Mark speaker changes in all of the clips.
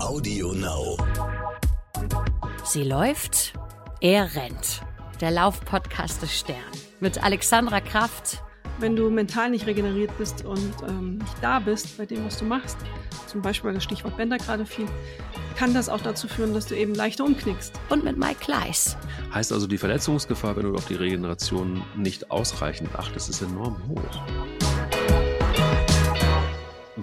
Speaker 1: Audio Now.
Speaker 2: Sie läuft, er rennt. Der Laufpodcast des Stern mit Alexandra Kraft.
Speaker 3: Wenn du mental nicht regeneriert bist und ähm, nicht da bist bei dem, was du machst, zum Beispiel weil das Stichwort Bänder gerade fiel, kann das auch dazu führen, dass du eben leichter umknickst.
Speaker 2: Und mit Mike Kleiss.
Speaker 4: Heißt also, die Verletzungsgefahr, wenn du auf die Regeneration nicht ausreichend achtest, ist enorm hoch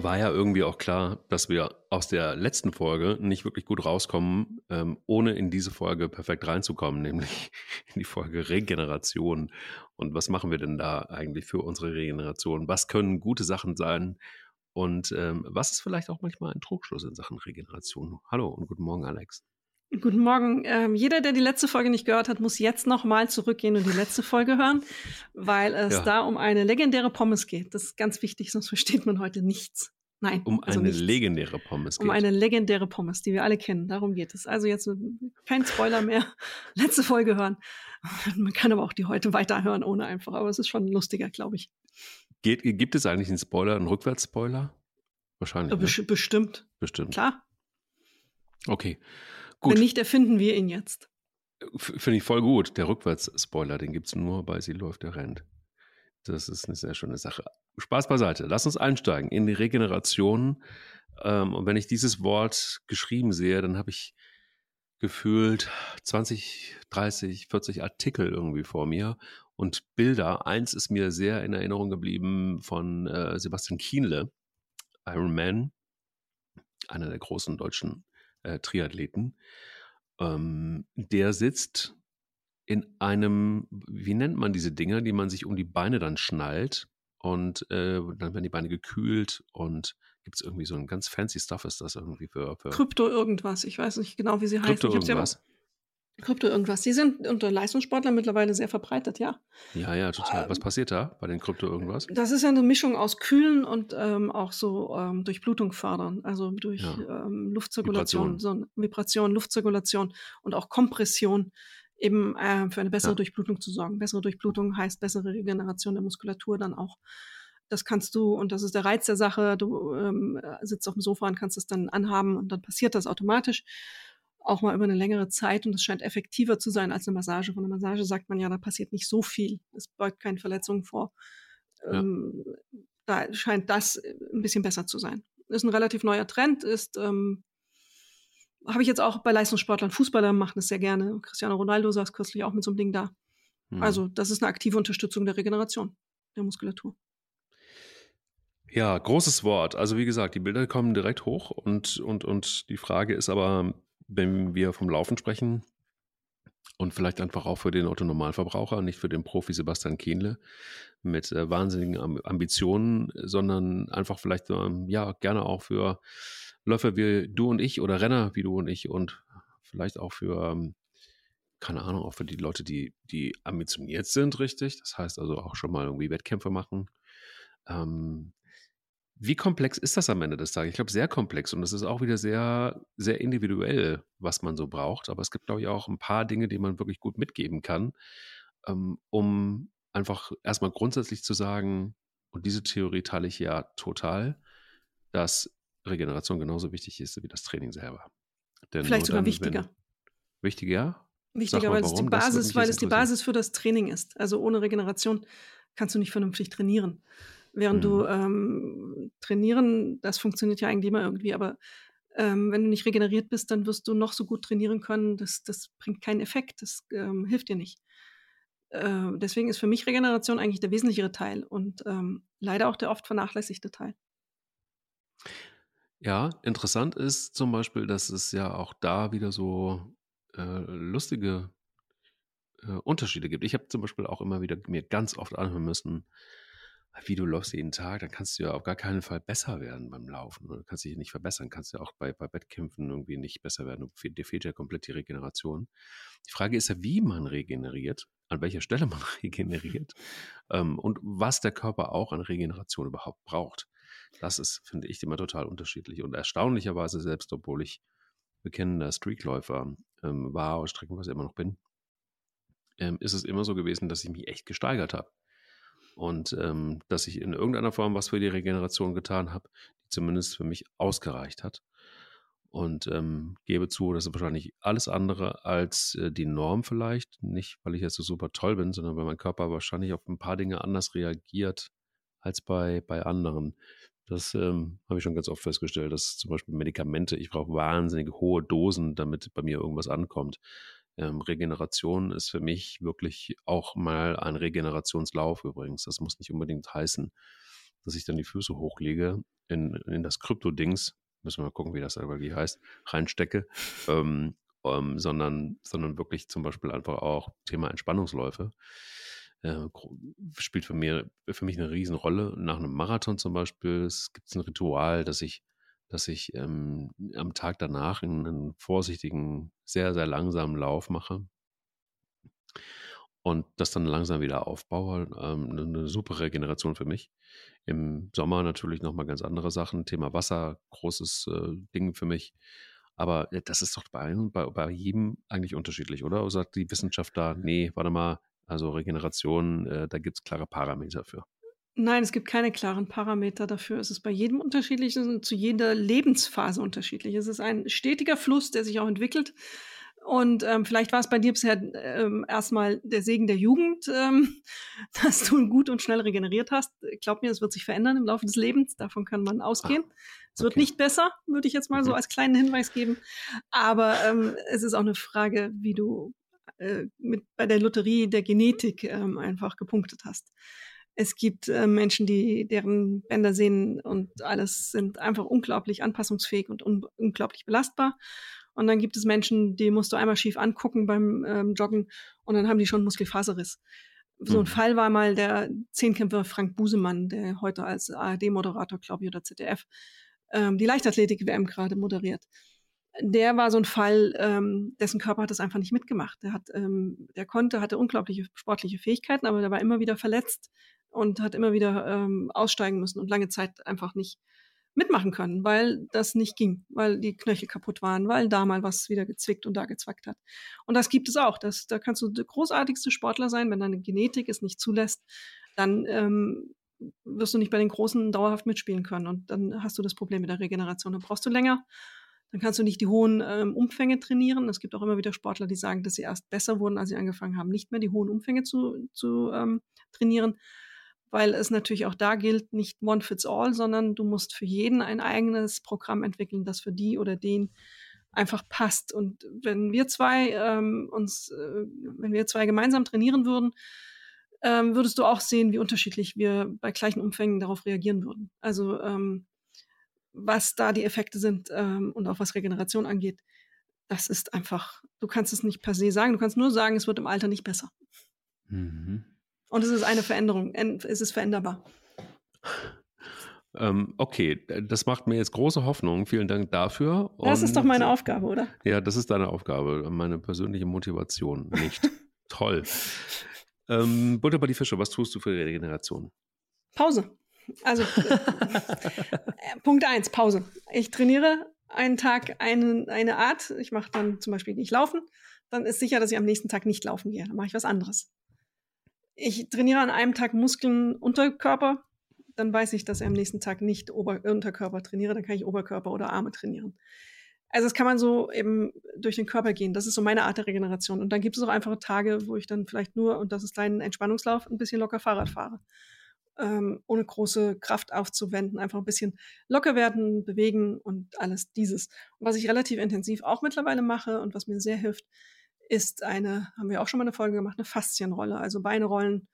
Speaker 4: war ja irgendwie auch klar, dass wir aus der letzten Folge nicht wirklich gut rauskommen, ähm, ohne in diese Folge perfekt reinzukommen, nämlich in die Folge Regeneration. Und was machen wir denn da eigentlich für unsere Regeneration? Was können gute Sachen sein? Und ähm, was ist vielleicht auch manchmal ein Trugschluss in Sachen Regeneration? Hallo und guten Morgen, Alex.
Speaker 3: Guten Morgen. Ähm, jeder, der die letzte Folge nicht gehört hat, muss jetzt nochmal zurückgehen und die letzte Folge hören, weil es ja. da um eine legendäre Pommes geht. Das ist ganz wichtig, sonst versteht man heute nichts. Nein.
Speaker 4: Um also eine nichts. legendäre Pommes.
Speaker 3: Geht. Um eine legendäre Pommes, die wir alle kennen. Darum geht es. Also jetzt kein Spoiler mehr. Letzte Folge hören. Man kann aber auch die heute weiterhören, ohne einfach. Aber es ist schon lustiger, glaube ich.
Speaker 4: Geht, gibt es eigentlich einen Spoiler, einen Rückwärtsspoiler? Wahrscheinlich.
Speaker 3: Ne? Bestimmt.
Speaker 4: Bestimmt.
Speaker 3: Klar.
Speaker 4: Okay. Gut.
Speaker 3: Wenn nicht, erfinden wir ihn jetzt.
Speaker 4: Finde ich voll gut. Der Rückwärtsspoiler, den gibt es nur bei Sie läuft, der rennt. Das ist eine sehr schöne Sache. Spaß beiseite. Lass uns einsteigen in die Regeneration. Ähm, und wenn ich dieses Wort geschrieben sehe, dann habe ich gefühlt 20, 30, 40 Artikel irgendwie vor mir und Bilder. Eins ist mir sehr in Erinnerung geblieben von äh, Sebastian Kienle, Iron Man, einer der großen deutschen äh, Triathleten. Ähm, der sitzt in einem, wie nennt man diese Dinger, die man sich um die Beine dann schnallt und äh, dann werden die Beine gekühlt und gibt es irgendwie so ein ganz fancy Stuff ist das irgendwie für, für
Speaker 3: Krypto irgendwas, ich weiß nicht genau, wie sie heißt.
Speaker 4: Krypto irgendwas.
Speaker 3: Krypto irgendwas. Die sind unter Leistungssportlern mittlerweile sehr verbreitet, ja.
Speaker 4: Ja, ja, total. Was ähm, passiert da bei den Krypto irgendwas?
Speaker 3: Das ist ja eine Mischung aus Kühlen und ähm, auch so ähm, Durchblutung fördern, also durch ja. ähm, Luftzirkulation, Vibration. so Vibration, Luftzirkulation und auch Kompression eben äh, für eine bessere ja. Durchblutung zu sorgen. Bessere Durchblutung heißt bessere Regeneration der Muskulatur dann auch. Das kannst du, und das ist der Reiz der Sache, du ähm, sitzt auf dem Sofa und kannst es dann anhaben und dann passiert das automatisch. Auch mal über eine längere Zeit und es scheint effektiver zu sein als eine Massage. Von der Massage sagt man ja, da passiert nicht so viel. Es beugt keine Verletzungen vor. Ja. Ähm, da scheint das ein bisschen besser zu sein. Ist ein relativ neuer Trend, ist ähm, habe ich jetzt auch bei Leistungssportlern, Fußballer machen das sehr gerne. Cristiano Ronaldo saß kürzlich auch mit so einem Ding da. Mhm. Also, das ist eine aktive Unterstützung der Regeneration der Muskulatur.
Speaker 4: Ja, großes Wort. Also wie gesagt, die Bilder kommen direkt hoch und, und, und die Frage ist aber, wenn wir vom Laufen sprechen und vielleicht einfach auch für den Autonormalverbraucher, nicht für den Profi Sebastian Kienle mit äh, wahnsinnigen Ambitionen, sondern einfach vielleicht ähm, ja gerne auch für Läufer wie du und ich oder Renner wie du und ich und vielleicht auch für, ähm, keine Ahnung, auch für die Leute, die, die ambitioniert sind, richtig. Das heißt also auch schon mal irgendwie Wettkämpfe machen. Ähm, wie komplex ist das am Ende des Tages? Ich glaube, sehr komplex und es ist auch wieder sehr, sehr individuell, was man so braucht. Aber es gibt, glaube ich, auch ein paar Dinge, die man wirklich gut mitgeben kann, ähm, um einfach erstmal grundsätzlich zu sagen, und diese Theorie teile ich ja total, dass Regeneration genauso wichtig ist wie das Training selber.
Speaker 3: Denn Vielleicht sogar dann, wichtiger. Wenn,
Speaker 4: wichtiger?
Speaker 3: Wichtiger, weil es die Basis, weil es die Basis für das Training ist. Also ohne Regeneration kannst du nicht vernünftig trainieren. Während mhm. du ähm, trainieren, das funktioniert ja eigentlich immer irgendwie, aber ähm, wenn du nicht regeneriert bist, dann wirst du noch so gut trainieren können. Das, das bringt keinen Effekt, das ähm, hilft dir nicht. Äh, deswegen ist für mich Regeneration eigentlich der wesentlichere Teil und ähm, leider auch der oft vernachlässigte Teil.
Speaker 4: Ja, interessant ist zum Beispiel, dass es ja auch da wieder so äh, lustige äh, Unterschiede gibt. Ich habe zum Beispiel auch immer wieder mir ganz oft anhören müssen, wie du läufst jeden Tag, dann kannst du ja auf gar keinen Fall besser werden beim Laufen. Du kannst dich nicht verbessern, kannst ja auch bei, bei Wettkämpfen irgendwie nicht besser werden. Dir fehlt ja komplett die Regeneration. Die Frage ist ja, wie man regeneriert, an welcher Stelle man regeneriert ähm, und was der Körper auch an Regeneration überhaupt braucht. Das ist, finde ich, immer total unterschiedlich. Und erstaunlicherweise, selbst obwohl ich bekennender Streakläufer ähm, war oder streckenweise immer noch bin, ähm, ist es immer so gewesen, dass ich mich echt gesteigert habe. Und ähm, dass ich in irgendeiner Form was für die Regeneration getan habe, die zumindest für mich ausgereicht hat. und ähm, gebe zu, das ist wahrscheinlich alles andere als äh, die Norm vielleicht. Nicht, weil ich jetzt so super toll bin, sondern weil mein Körper wahrscheinlich auf ein paar Dinge anders reagiert als bei, bei anderen. Das ähm, habe ich schon ganz oft festgestellt, dass zum Beispiel Medikamente, ich brauche wahnsinnig hohe Dosen, damit bei mir irgendwas ankommt. Ähm, Regeneration ist für mich wirklich auch mal ein Regenerationslauf übrigens. Das muss nicht unbedingt heißen, dass ich dann die Füße hochlege in, in das Krypto-Dings, müssen wir mal gucken, wie das wirklich heißt, reinstecke, ähm, ähm, sondern, sondern wirklich zum Beispiel einfach auch Thema Entspannungsläufe. Äh, spielt für, mir, für mich eine Riesenrolle. Nach einem Marathon zum Beispiel gibt es ein Ritual, dass ich, dass ich ähm, am Tag danach einen vorsichtigen, sehr, sehr langsamen Lauf mache und das dann langsam wieder aufbaue. Ähm, eine super Regeneration für mich. Im Sommer natürlich nochmal ganz andere Sachen. Thema Wasser, großes äh, Ding für mich. Aber äh, das ist doch bei, bei, bei jedem eigentlich unterschiedlich, oder? Oder sagt die Wissenschaft da, nee, warte mal, also Regeneration, äh, da gibt es klare Parameter für.
Speaker 3: Nein, es gibt keine klaren Parameter dafür. Es ist bei jedem unterschiedlich und zu jeder Lebensphase unterschiedlich. Es ist ein stetiger Fluss, der sich auch entwickelt. Und ähm, vielleicht war es bei dir bisher ähm, erstmal der Segen der Jugend, ähm, dass du gut und schnell regeneriert hast. Glaub mir, es wird sich verändern im Laufe des Lebens. Davon kann man ausgehen. Ah, es wird nicht besser, würde ich jetzt mal so mhm. als kleinen Hinweis geben. Aber ähm, es ist auch eine Frage, wie du äh, mit, bei der Lotterie der Genetik ähm, einfach gepunktet hast. Es gibt äh, Menschen, die deren Bänder, Sehnen und alles sind einfach unglaublich anpassungsfähig und un unglaublich belastbar. Und dann gibt es Menschen, die musst du einmal schief angucken beim ähm, Joggen und dann haben die schon Muskelfaserriss. So ein mhm. Fall war mal der Zehnkämpfer Frank Busemann, der heute als ARD-Moderator, glaube ich, oder ZDF, ähm, die Leichtathletik-WM gerade moderiert. Der war so ein Fall, ähm, dessen Körper hat das einfach nicht mitgemacht. Der hat, ähm, der konnte, hatte unglaubliche sportliche Fähigkeiten, aber der war immer wieder verletzt und hat immer wieder ähm, aussteigen müssen und lange Zeit einfach nicht mitmachen können, weil das nicht ging, weil die Knöchel kaputt waren, weil da mal was wieder gezwickt und da gezwackt hat. Und das gibt es auch. Das, da kannst du der großartigste Sportler sein, wenn deine Genetik es nicht zulässt, dann ähm, wirst du nicht bei den Großen dauerhaft mitspielen können. Und dann hast du das Problem mit der Regeneration. Dann brauchst du länger. Dann kannst du nicht die hohen ähm, Umfänge trainieren. Es gibt auch immer wieder Sportler, die sagen, dass sie erst besser wurden, als sie angefangen haben, nicht mehr die hohen Umfänge zu, zu ähm, trainieren weil es natürlich auch da gilt, nicht one fits all, sondern du musst für jeden ein eigenes Programm entwickeln, das für die oder den einfach passt. Und wenn wir zwei ähm, uns, äh, wenn wir zwei gemeinsam trainieren würden, ähm, würdest du auch sehen, wie unterschiedlich wir bei gleichen Umfängen darauf reagieren würden. Also ähm, was da die Effekte sind ähm, und auch was Regeneration angeht, das ist einfach, du kannst es nicht per se sagen, du kannst nur sagen, es wird im Alter nicht besser. Mhm. Und es ist eine Veränderung. Es ist veränderbar.
Speaker 4: Ähm, okay, das macht mir jetzt große Hoffnung. Vielen Dank dafür.
Speaker 3: Und das ist doch meine Aufgabe, oder?
Speaker 4: Ja, das ist deine Aufgabe. Meine persönliche Motivation nicht. Toll. Ähm, Butter bei die Fische, was tust du für die Regeneration?
Speaker 3: Pause. Also, äh, Punkt eins, Pause. Ich trainiere einen Tag eine, eine Art. Ich mache dann zum Beispiel nicht laufen. Dann ist sicher, dass ich am nächsten Tag nicht laufen gehe. Dann mache ich was anderes ich trainiere an einem Tag Muskeln Unterkörper, dann weiß ich, dass ich am nächsten Tag nicht Ober Unterkörper trainiere, dann kann ich Oberkörper oder Arme trainieren. Also das kann man so eben durch den Körper gehen. Das ist so meine Art der Regeneration. Und dann gibt es auch einfache Tage, wo ich dann vielleicht nur, und das ist dein Entspannungslauf, ein bisschen locker Fahrrad fahre. Ähm, ohne große Kraft aufzuwenden, einfach ein bisschen locker werden, bewegen und alles dieses. Und was ich relativ intensiv auch mittlerweile mache und was mir sehr hilft, ist eine, haben wir auch schon mal eine Folge gemacht, eine Faszienrolle, also Beine rollen,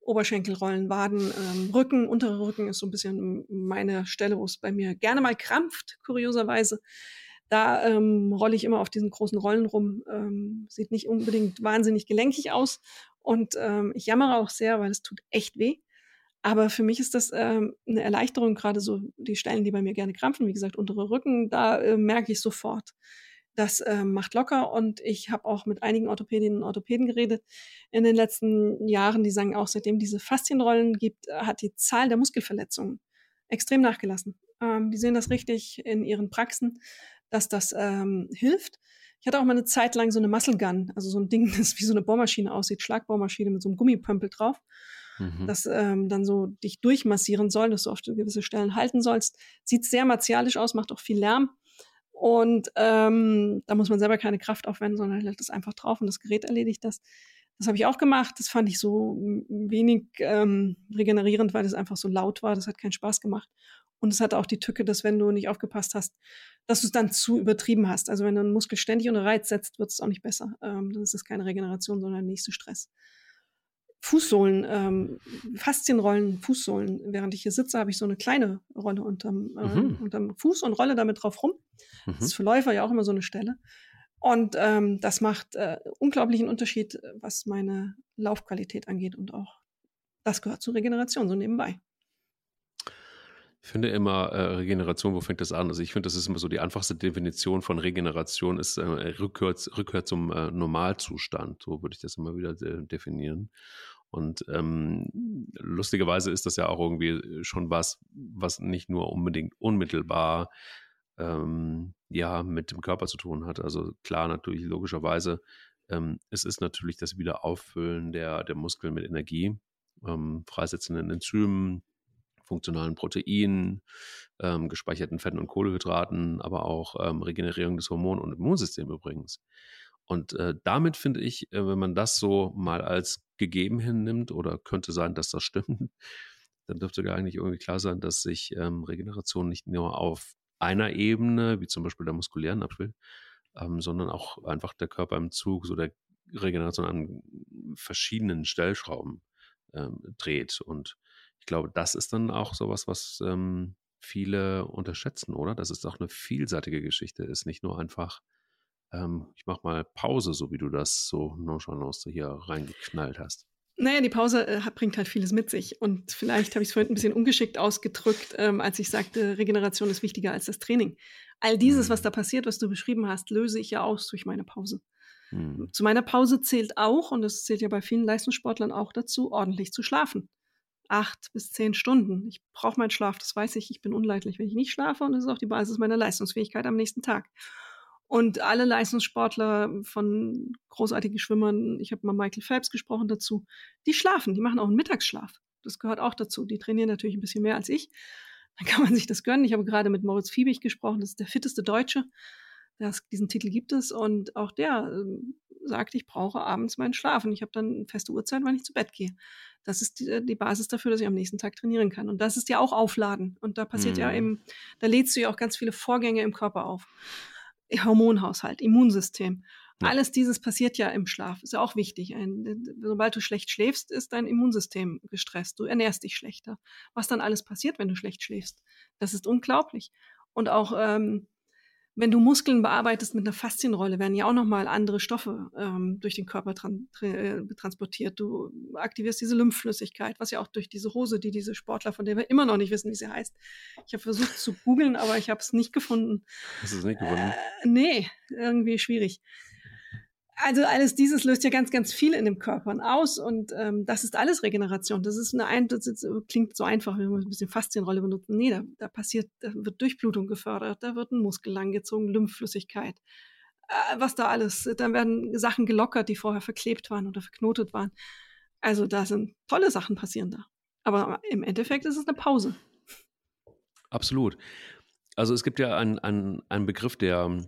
Speaker 3: Oberschenkel rollen, Waden, ähm, Rücken, untere Rücken ist so ein bisschen meine Stelle, wo es bei mir gerne mal krampft, kurioserweise. Da ähm, rolle ich immer auf diesen großen Rollen rum. Ähm, sieht nicht unbedingt wahnsinnig gelenkig aus. Und ähm, ich jammere auch sehr, weil es tut echt weh. Aber für mich ist das ähm, eine Erleichterung, gerade so die Stellen, die bei mir gerne krampfen, wie gesagt, untere Rücken, da äh, merke ich sofort, das äh, macht locker und ich habe auch mit einigen Orthopädinnen und Orthopäden geredet in den letzten Jahren, die sagen auch, seitdem diese Faszienrollen gibt, äh, hat die Zahl der Muskelverletzungen extrem nachgelassen. Ähm, die sehen das richtig in ihren Praxen, dass das ähm, hilft. Ich hatte auch mal eine Zeit lang so eine Muscle Gun, also so ein Ding, das wie so eine Bohrmaschine aussieht, Schlagbohrmaschine mit so einem Gummipömpel drauf, mhm. das ähm, dann so dich durchmassieren soll, dass du auf gewisse Stellen halten sollst. Sieht sehr martialisch aus, macht auch viel Lärm Und ähm, da muss man selber keine Kraft aufwenden, sondern lädt es einfach drauf und das Gerät erledigt das. Das habe ich auch gemacht. Das fand ich so wenig ähm, regenerierend, weil es einfach so laut war. Das hat keinen Spaß gemacht. Und es hat auch die Tücke, dass wenn du nicht aufgepasst hast, dass du es dann zu übertrieben hast. Also wenn du einen Muskel ständig unter Reiz setzt, wird es auch nicht besser. Ähm, dann ist es keine Regeneration, sondern der nächste Stress. Fußsohlen, ähm, Faszienrollen, Fußsohlen. Während ich hier sitze, habe ich so eine kleine Rolle unterm, äh, mhm. unterm Fuß und rolle damit drauf rum. Mhm. Das ist für Läufer ja auch immer so eine Stelle. Und ähm, das macht äh, unglaublichen Unterschied, was meine Laufqualität angeht. Und auch das gehört zur Regeneration, so nebenbei.
Speaker 4: Ich finde immer äh, Regeneration, wo fängt das an? Also ich finde, das ist immer so die einfachste Definition von Regeneration ist äh, Rückkehr, Rückkehr zum äh, Normalzustand. So würde ich das immer wieder äh, definieren. Und ähm, lustigerweise ist das ja auch irgendwie schon was, was nicht nur unbedingt unmittelbar ähm, ja mit dem Körper zu tun hat. Also klar, natürlich logischerweise, ähm, es ist natürlich das Wiederauffüllen der, der Muskeln mit Energie, ähm, freisetzenden Enzymen, funktionalen Proteinen, ähm, gespeicherten Fetten und Kohlehydraten, aber auch ähm, Regenerierung des Hormon- und Immunsystems übrigens. Und äh, damit finde ich, äh, wenn man das so mal als gegeben hinnimmt, oder könnte sein, dass das stimmt, dann dürfte gar nicht irgendwie klar sein, dass sich ähm, Regeneration nicht nur auf einer Ebene, wie zum Beispiel der muskulären Abspiel, ähm, sondern auch einfach der Körper im Zug, so der Regeneration an verschiedenen Stellschrauben ähm, dreht. Und ich glaube, das ist dann auch sowas, was ähm, viele unterschätzen, oder? Dass es auch eine vielseitige Geschichte ist, nicht nur einfach, ähm, ich mach mal Pause, so wie du das so nonchalant hier reingeknallt hast.
Speaker 3: Naja, die Pause äh, bringt halt vieles mit sich. Und vielleicht habe ich es vorhin ein bisschen ungeschickt ausgedrückt, ähm, als ich sagte, Regeneration ist wichtiger als das Training. All dieses, was mhm. da passiert, was du beschrieben hast, löse ich ja aus durch meine Pause. Mhm. Zu meiner Pause zählt auch, und das zählt ja bei vielen Leistungssportlern auch dazu, ordentlich zu schlafen acht bis zehn Stunden. Ich brauche meinen Schlaf, das weiß ich. Ich bin unleidlich, wenn ich nicht schlafe und das ist auch die Basis meiner Leistungsfähigkeit am nächsten Tag. Und alle Leistungssportler von großartigen Schwimmern, ich habe mal Michael Phelps gesprochen dazu, die schlafen, die machen auch einen Mittagsschlaf. Das gehört auch dazu. Die trainieren natürlich ein bisschen mehr als ich. Dann kann man sich das gönnen. Ich habe gerade mit Moritz Fiebig gesprochen, das ist der fitteste Deutsche. Das, diesen Titel gibt es und auch der ähm, sagt, ich brauche abends meinen Schlaf und ich habe dann eine feste Uhrzeit, wann ich zu Bett gehe. Das ist die, die, Basis dafür, dass ich am nächsten Tag trainieren kann. Und das ist ja auch Aufladen. Und da passiert mhm. ja eben, da lädst du ja auch ganz viele Vorgänge im Körper auf. Hormonhaushalt, Immunsystem. Ja. Alles dieses passiert ja im Schlaf. Ist ja auch wichtig. Ein, sobald du schlecht schläfst, ist dein Immunsystem gestresst. Du ernährst dich schlechter. Was dann alles passiert, wenn du schlecht schläfst, das ist unglaublich. Und auch ähm, wenn du Muskeln bearbeitest mit einer Faszienrolle, werden ja auch nochmal andere Stoffe ähm, durch den Körper tran äh, transportiert. Du aktivierst diese Lymphflüssigkeit, was ja auch durch diese Hose, die diese Sportler, von der wir immer noch nicht wissen, wie sie heißt. Ich habe versucht zu googeln, aber ich habe es nicht gefunden.
Speaker 4: Hast du es nicht gefunden?
Speaker 3: Äh, nee, irgendwie schwierig. Also alles dieses löst ja ganz, ganz viel in dem Körper aus und ähm, das ist alles Regeneration. Das ist eine ein, das ist, äh, klingt so einfach, wenn wir ein bisschen Faszienrolle benutzen. Nee, da, da passiert, da wird Durchblutung gefördert, da wird ein Muskel langgezogen, Lymphflüssigkeit. Äh, was da alles, dann werden Sachen gelockert, die vorher verklebt waren oder verknotet waren. Also da sind tolle Sachen passieren da. Aber im Endeffekt ist es eine Pause.
Speaker 4: Absolut. Also es gibt ja einen, einen, einen Begriff, der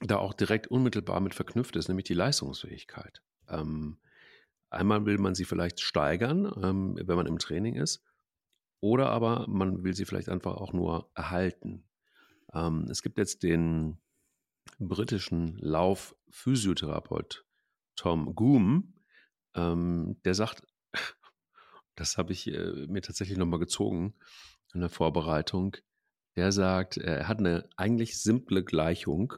Speaker 4: da auch direkt unmittelbar mit verknüpft ist, nämlich die Leistungsfähigkeit. Ähm, einmal will man sie vielleicht steigern, ähm, wenn man im Training ist, oder aber man will sie vielleicht einfach auch nur erhalten. Ähm, es gibt jetzt den britischen Laufphysiotherapeut Tom Goom, ähm, der sagt, das habe ich äh, mir tatsächlich nochmal gezogen in der Vorbereitung, der sagt, er hat eine eigentlich simple Gleichung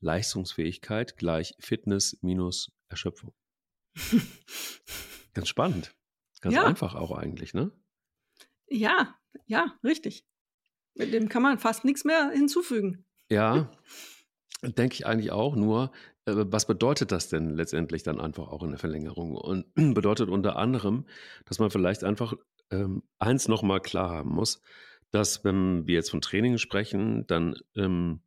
Speaker 4: Leistungsfähigkeit gleich Fitness minus Erschöpfung. Ganz spannend. Ganz ja. einfach auch eigentlich, ne?
Speaker 3: Ja, ja, richtig. Mit dem kann man fast nichts mehr hinzufügen.
Speaker 4: Ja, denke ich eigentlich auch. Nur, äh, was bedeutet das denn letztendlich dann einfach auch in der Verlängerung? Und bedeutet unter anderem, dass man vielleicht einfach ähm, eins nochmal klar haben muss, dass wenn wir jetzt von Training sprechen, dann ähm,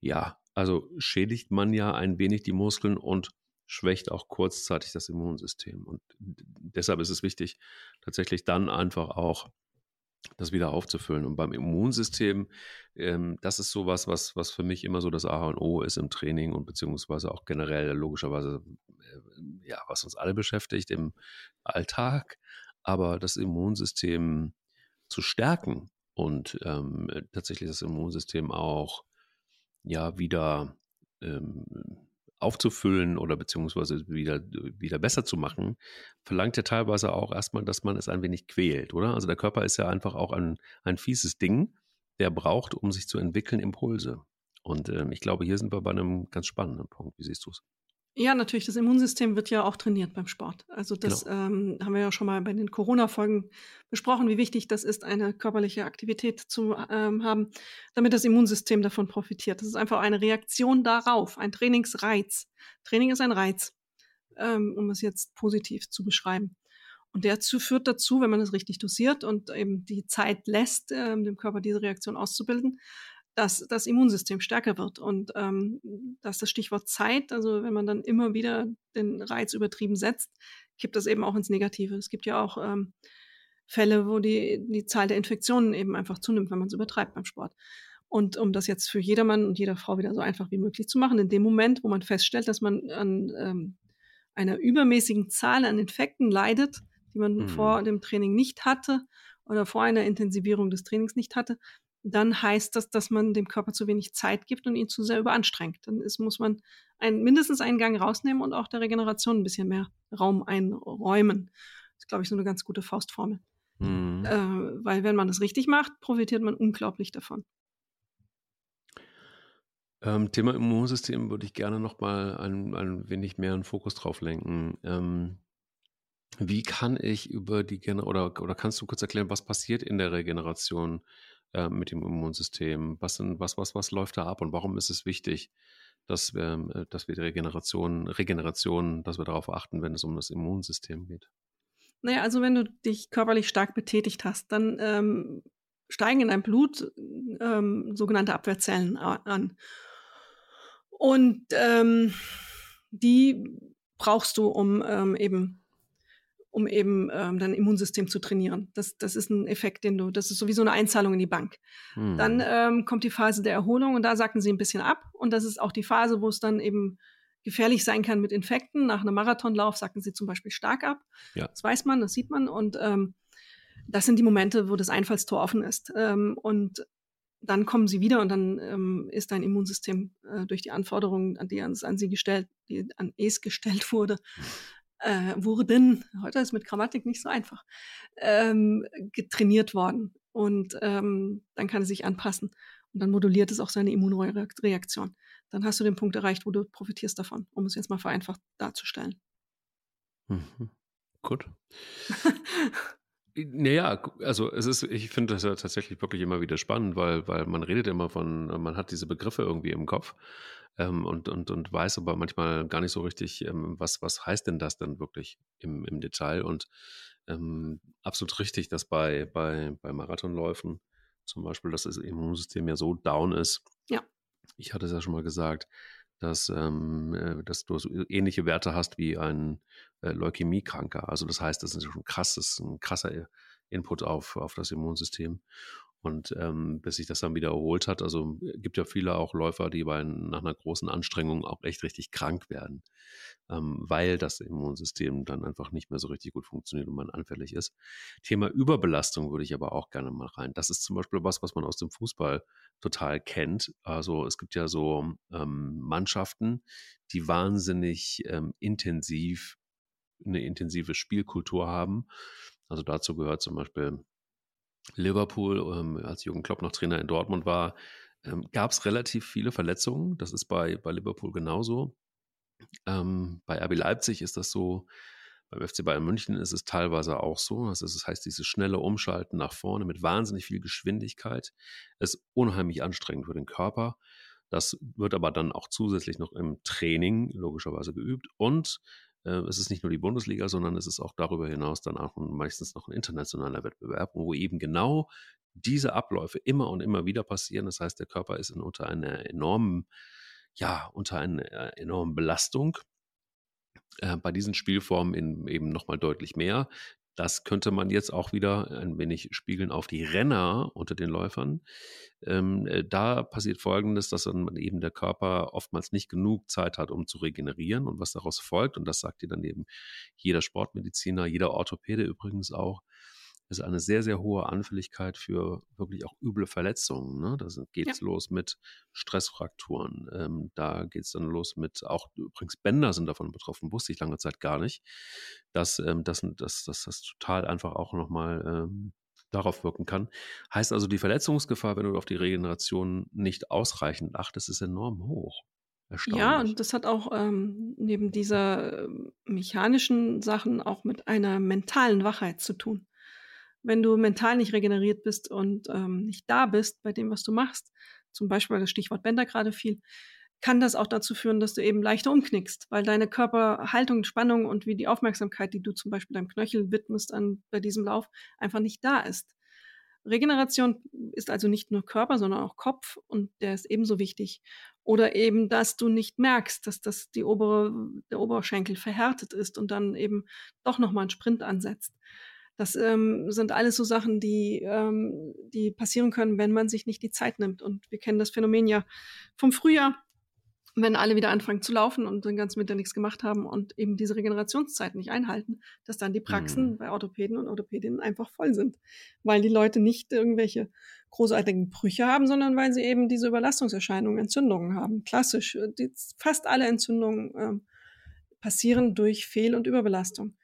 Speaker 4: ja, also schädigt man ja ein wenig die Muskeln und schwächt auch kurzzeitig das Immunsystem. Und deshalb ist es wichtig, tatsächlich dann einfach auch das wieder aufzufüllen. Und beim Immunsystem, ähm, das ist sowas, was, was für mich immer so das A und O ist im Training und beziehungsweise auch generell logischerweise, äh, ja, was uns alle beschäftigt im Alltag. Aber das Immunsystem zu stärken und ähm, tatsächlich das Immunsystem auch ja wieder ähm, aufzufüllen oder beziehungsweise wieder, wieder besser zu machen, verlangt ja teilweise auch erstmal, dass man es ein wenig quält, oder? Also der Körper ist ja einfach auch ein, ein fieses Ding, der braucht, um sich zu entwickeln, Impulse. Und ähm, ich glaube, hier sind wir bei einem ganz spannenden Punkt. Wie siehst du es?
Speaker 3: Ja, natürlich. Das Immunsystem wird ja auch trainiert beim Sport. Also das genau. ähm, haben wir ja schon mal bei den Corona-Folgen besprochen, wie wichtig das ist, eine körperliche Aktivität zu ähm, haben, damit das Immunsystem davon profitiert. Das ist einfach eine Reaktion darauf, ein Trainingsreiz. Training ist ein Reiz, ähm, um es jetzt positiv zu beschreiben. Und der führt dazu, wenn man es richtig dosiert und eben die Zeit lässt, ähm, dem Körper diese Reaktion auszubilden, dass das Immunsystem stärker wird. Und ähm, das ist das Stichwort Zeit. Also wenn man dann immer wieder den Reiz übertrieben setzt, kippt das eben auch ins Negative. Es gibt ja auch ähm, Fälle, wo die, die Zahl der Infektionen eben einfach zunimmt, wenn man es übertreibt beim Sport. Und um das jetzt für jedermann und jeder Frau wieder so einfach wie möglich zu machen, in dem Moment, wo man feststellt, dass man an ähm, einer übermäßigen Zahl an Infekten leidet, die man mhm. vor dem Training nicht hatte oder vor einer Intensivierung des Trainings nicht hatte, dann heißt das, dass man dem Körper zu wenig Zeit gibt und ihn zu sehr überanstrengt. Dann ist, muss man ein, mindestens einen Gang rausnehmen und auch der Regeneration ein bisschen mehr Raum einräumen. Das ist, glaube ich, so eine ganz gute Faustformel. Mhm. Äh, weil wenn man das richtig macht, profitiert man unglaublich davon.
Speaker 4: Ähm, Thema Immunsystem würde ich gerne noch mal ein, ein wenig mehr einen Fokus drauf lenken. Ähm, wie kann ich über die Gen oder, oder kannst du kurz erklären, was passiert in der Regeneration? Äh, mit dem Immunsystem? Was, sind, was, was, was läuft da ab und warum ist es wichtig, dass wir, äh, dass wir die Regeneration, Regeneration, dass wir darauf achten, wenn es um das Immunsystem geht?
Speaker 3: Naja, also wenn du dich körperlich stark betätigt hast, dann ähm, steigen in deinem Blut ähm, sogenannte Abwehrzellen an. Und ähm, die brauchst du, um ähm, eben um eben ähm, dein Immunsystem zu trainieren. Das, das ist ein Effekt, den du, das ist sowieso eine Einzahlung in die Bank. Hm. Dann ähm, kommt die Phase der Erholung und da sacken sie ein bisschen ab. Und das ist auch die Phase, wo es dann eben gefährlich sein kann mit Infekten. Nach einem Marathonlauf sacken sie zum Beispiel stark ab. Ja. Das weiß man, das sieht man. Und ähm, das sind die Momente, wo das Einfallstor offen ist. Ähm, und dann kommen sie wieder und dann ähm, ist dein Immunsystem äh, durch die Anforderungen, an die an, an sie gestellt, die an es gestellt wurde, äh, wurden, heute ist mit Grammatik nicht so einfach, ähm, getrainiert worden. Und ähm, dann kann es sich anpassen. Und dann moduliert es auch seine Immunreaktion. Dann hast du den Punkt erreicht, wo du profitierst davon, um es jetzt mal vereinfacht darzustellen.
Speaker 4: Mhm. Gut. Naja, also es ist, ich finde das ja tatsächlich wirklich immer wieder spannend, weil, weil man redet immer von, man hat diese Begriffe irgendwie im Kopf ähm, und, und, und weiß aber manchmal gar nicht so richtig, ähm, was, was heißt denn das dann wirklich im, im Detail. Und ähm, absolut richtig, dass bei, bei, bei Marathonläufen zum Beispiel, dass das Immunsystem ja so down ist.
Speaker 3: Ja.
Speaker 4: Ich hatte es ja schon mal gesagt, dass, ähm, äh, dass du so ähnliche Werte hast wie ein äh, Leukämiekranker. Also das heißt, das ist schon krass, das ist ein krasser Input auf, auf das Immunsystem. Und ähm, bis sich das dann wieder erholt hat, also äh, gibt ja viele auch Läufer, die bei, nach einer großen Anstrengung auch echt richtig krank werden, ähm, weil das Immunsystem dann einfach nicht mehr so richtig gut funktioniert und man anfällig ist. Thema Überbelastung würde ich aber auch gerne mal rein. Das ist zum Beispiel was, was man aus dem Fußball total kennt. Also es gibt ja so ähm, Mannschaften, die wahnsinnig ähm, intensiv eine intensive Spielkultur haben. Also dazu gehört zum Beispiel Liverpool, ähm, als Jürgen Klopp noch Trainer in Dortmund war, ähm, gab es relativ viele Verletzungen. Das ist bei, bei Liverpool genauso. Ähm, bei RB Leipzig ist das so. Beim FC Bayern München ist es teilweise auch so. Also das heißt, dieses schnelle Umschalten nach vorne mit wahnsinnig viel Geschwindigkeit ist unheimlich anstrengend für den Körper. Das wird aber dann auch zusätzlich noch im Training logischerweise geübt. Und es ist nicht nur die Bundesliga, sondern es ist auch darüber hinaus dann auch meistens noch ein internationaler Wettbewerb, wo eben genau diese Abläufe immer und immer wieder passieren. Das heißt, der Körper ist unter einer enormen, ja, unter einer äh, enormen Belastung. Äh, bei diesen Spielformen in, eben nochmal deutlich mehr. Das könnte man jetzt auch wieder ein wenig spiegeln auf die Renner unter den Läufern. Ähm, äh, da passiert Folgendes, dass dann eben der Körper oftmals nicht genug Zeit hat, um zu regenerieren und was daraus folgt, und das sagt dir dann eben jeder Sportmediziner, jeder Orthopäde übrigens auch, ist eine sehr, sehr hohe Anfälligkeit für wirklich auch üble Verletzungen. Ne? Da geht es ja. los mit Stressfrakturen. Ähm, da geht es dann los mit, auch übrigens Bänder sind davon betroffen, wusste ich lange Zeit gar nicht, dass, ähm, dass, dass, dass das total einfach auch nochmal ähm, darauf wirken kann. Heißt also, die Verletzungsgefahr, wenn du auf die Regeneration nicht ausreichend achtest, ist enorm hoch.
Speaker 3: Ja, und das hat auch ähm, neben dieser ähm, mechanischen Sachen auch mit einer mentalen Wachheit zu tun wenn du mental nicht regeneriert bist und ähm, nicht da bist bei dem, was du machst, zum Beispiel das Stichwort Bänder gerade fiel, kann das auch dazu führen, dass du eben leichter umknickst, weil deine Körperhaltung, Spannung und wie die Aufmerksamkeit, die du zum Beispiel deinem Knöchel widmest an, bei diesem Lauf, einfach nicht da ist. Regeneration ist also nicht nur Körper, sondern auch Kopf und der ist ebenso wichtig. Oder eben, dass du nicht merkst, dass das die obere, der Oberschenkel verhärtet ist und dann eben doch nochmal einen Sprint ansetzt. Das ähm, sind alles so Sachen, die, ähm, die passieren können, wenn man sich nicht die Zeit nimmt. Und wir kennen das Phänomen ja vom Frühjahr, wenn alle wieder anfangen zu laufen und den ganzen Winter nichts gemacht haben und eben diese Regenerationszeit nicht einhalten, dass dann die Praxen mhm. bei Orthopäden und Orthopädinnen einfach voll sind, weil die Leute nicht irgendwelche großartigen Brüche haben, sondern weil sie eben diese Überlastungserscheinungen, Entzündungen haben. Klassisch, äh, die, fast alle Entzündungen ähm, passieren durch Fehl- und Überbelastung.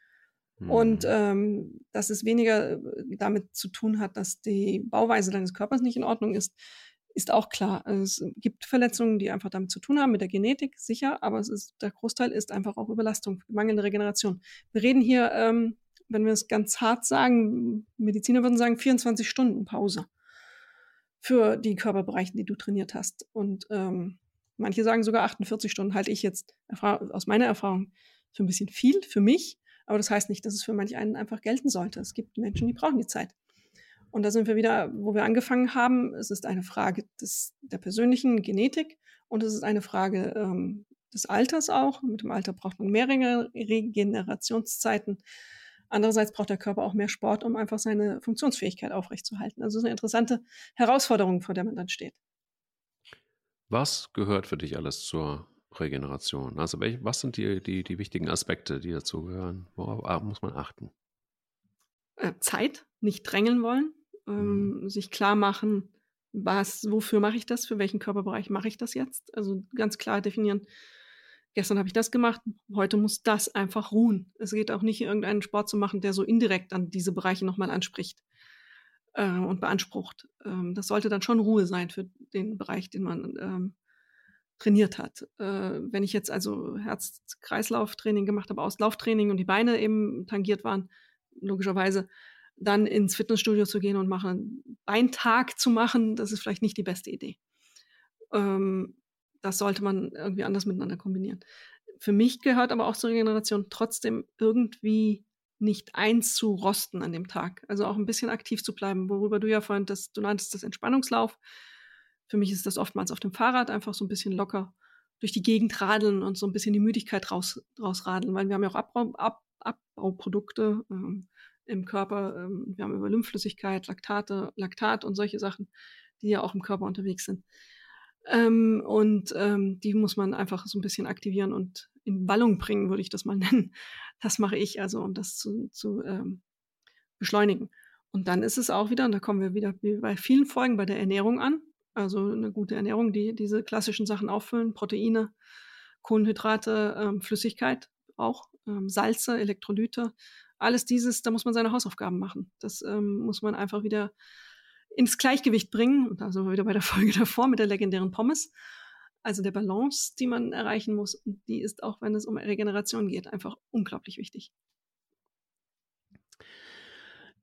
Speaker 3: Und mhm. ähm, dass es weniger äh, damit zu tun hat, dass die Bauweise deines Körpers nicht in Ordnung ist, ist auch klar. Also es gibt Verletzungen, die einfach damit zu tun haben, mit der Genetik, sicher, aber es ist, der Großteil ist einfach auch Überlastung, mangelnde Regeneration. Wir reden hier, ähm, wenn wir es ganz hart sagen, Mediziner würden sagen, 24 Stunden Pause für die Körperbereiche, die du trainiert hast. Und ähm, manche sagen sogar 48 Stunden, halte ich jetzt aus meiner Erfahrung für ein bisschen viel für mich. Aber das heißt nicht, dass es für manch einen einfach gelten sollte. Es gibt Menschen, die brauchen die Zeit. Und da sind wir wieder, wo wir angefangen haben. Es ist eine Frage des, der persönlichen Genetik und es ist eine Frage ähm, des Alters auch. Mit dem Alter braucht man mehr Regenerationszeiten. Andererseits braucht der Körper auch mehr Sport, um einfach seine Funktionsfähigkeit aufrechtzuerhalten. Also es ist eine interessante Herausforderung, vor der man dann steht.
Speaker 4: Was gehört für dich alles zur Regeneration? Also welch, was sind die, die, die wichtigen Aspekte, die dazu gehören? Worauf muss man achten?
Speaker 3: Äh, Zeit, nicht drängeln wollen, ähm, mhm. sich klar machen, was, wofür mache ich das, für welchen Körperbereich mache ich das jetzt? Also ganz klar definieren, gestern habe ich das gemacht, heute muss das einfach ruhen. Es geht auch nicht, irgendeinen Sport zu machen, der so indirekt an diese Bereiche nochmal anspricht äh, und beansprucht. Ähm, das sollte dann schon Ruhe sein für den Bereich, den man ähm, trainiert hat. Äh, wenn ich jetzt also Herz-Kreislauf-Training gemacht habe, Auslauftraining und die Beine eben tangiert waren, logischerweise, dann ins Fitnessstudio zu gehen und machen, Beintag zu machen, das ist vielleicht nicht die beste Idee. Ähm, das sollte man irgendwie anders miteinander kombinieren. Für mich gehört aber auch zur Regeneration trotzdem irgendwie nicht einzurosten an dem Tag. Also auch ein bisschen aktiv zu bleiben, worüber du ja vorhin, das, du nanntest das Entspannungslauf. Für mich ist das oftmals auf dem Fahrrad einfach so ein bisschen locker durch die Gegend radeln und so ein bisschen die Müdigkeit raus, rausradeln, weil wir haben ja auch Abbau, Ab, Abbauprodukte ähm, im Körper. Ähm, wir haben über Lymphflüssigkeit, Laktate, Laktat und solche Sachen, die ja auch im Körper unterwegs sind. Ähm, und ähm, die muss man einfach so ein bisschen aktivieren und in Wallung bringen, würde ich das mal nennen. Das mache ich also, um das zu, zu ähm, beschleunigen. Und dann ist es auch wieder, und da kommen wir wieder wie bei vielen Folgen bei der Ernährung an, also eine gute Ernährung, die diese klassischen Sachen auffüllen, Proteine, Kohlenhydrate, ähm, Flüssigkeit auch, ähm, Salze, Elektrolyte, alles dieses, da muss man seine Hausaufgaben machen. Das ähm, muss man einfach wieder ins Gleichgewicht bringen. Und da sind wir wieder bei der Folge davor mit der legendären Pommes. Also der Balance, die man erreichen muss, die ist auch, wenn es um Regeneration geht, einfach unglaublich wichtig.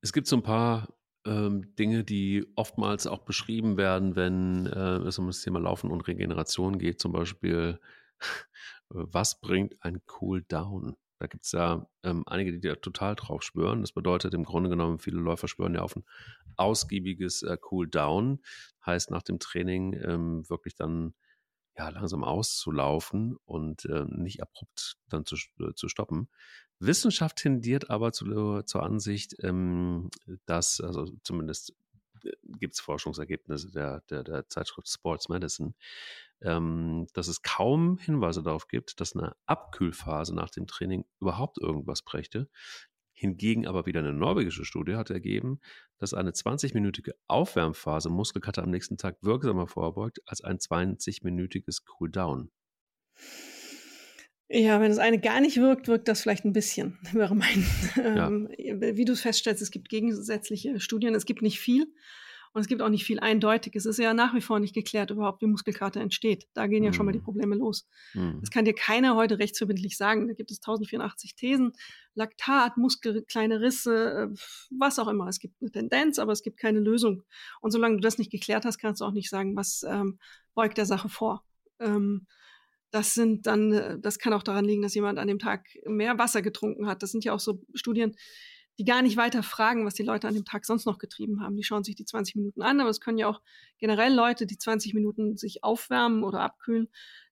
Speaker 4: Es gibt so ein paar Dinge, die oftmals auch beschrieben werden, wenn äh, es um das Thema Laufen und Regeneration geht. Zum Beispiel, was bringt ein Cool Down? Da gibt es ja ähm, einige, die da total drauf schwören. Das bedeutet im Grunde genommen, viele Läufer schwören ja auf ein ausgiebiges äh, Cool Down. Heißt nach dem Training ähm, wirklich dann ja, langsam auszulaufen und äh, nicht abrupt dann zu, äh, zu stoppen. Wissenschaft tendiert aber zu, zur Ansicht, ähm, dass, also zumindest äh, gibt es Forschungsergebnisse der, der, der Zeitschrift Sports Medicine, ähm, dass es kaum Hinweise darauf gibt, dass eine Abkühlphase nach dem Training überhaupt irgendwas brächte. Hingegen aber wieder eine norwegische Studie hat ergeben, dass eine 20-minütige Aufwärmphase Muskelkater am nächsten Tag wirksamer vorbeugt als ein 20-minütiges Cooldown.
Speaker 3: Ja, wenn das eine gar nicht wirkt, wirkt das vielleicht ein bisschen, wäre mein. Ja. Ähm, wie du es feststellst, es gibt gegensätzliche Studien, es gibt nicht viel. Und es gibt auch nicht viel Eindeutiges. Es ist ja nach wie vor nicht geklärt überhaupt, wie Muskelkater entsteht. Da gehen ja mhm. schon mal die mhm. Probleme los. Mhm. Das kann dir keiner heute rechtsverbindlich sagen. Da gibt es 1084 Thesen. Laktat, Muskel, kleine Risse, äh, was auch immer. Es gibt eine Tendenz, aber es gibt keine Lösung. Und solange du das nicht geklärt hast, kannst du auch nicht sagen, was ähm, beugt der Sache vor. Ähm, das sind dann, äh, das kann auch daran liegen, dass jemand an dem Tag mehr Wasser getrunken hat. Das sind ja auch so Studien, die gar nicht weiter fragen, was die Leute an dem Tag sonst noch getrieben haben. Die schauen sich die 20 Minuten an, aber es können ja auch generell Leute, die 20 Minuten sich aufwärmen oder abkühlen,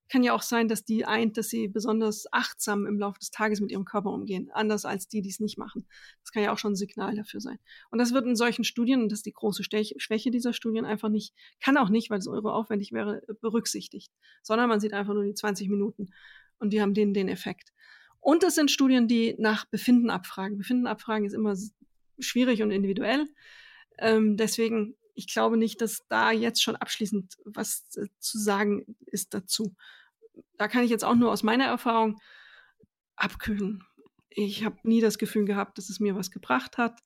Speaker 3: kann ja auch sein, dass die eint, dass sie besonders achtsam im Laufe des Tages mit ihrem Körper umgehen, anders als die, die es nicht machen. Das kann ja auch schon ein Signal dafür sein. Und das wird in solchen Studien, und das ist die große Schwäche dieser Studien, einfach nicht, kann auch nicht, weil es euro aufwendig wäre, berücksichtigt, sondern man sieht einfach nur die 20 Minuten und die haben den, den Effekt. Und das sind Studien, die nach Befinden abfragen. Befinden abfragen ist immer schwierig und individuell. Ähm, deswegen, ich glaube nicht, dass da jetzt schon abschließend was zu sagen ist dazu. Da kann ich jetzt auch nur aus meiner Erfahrung abkühlen. Ich habe nie das Gefühl gehabt, dass es mir was gebracht hat.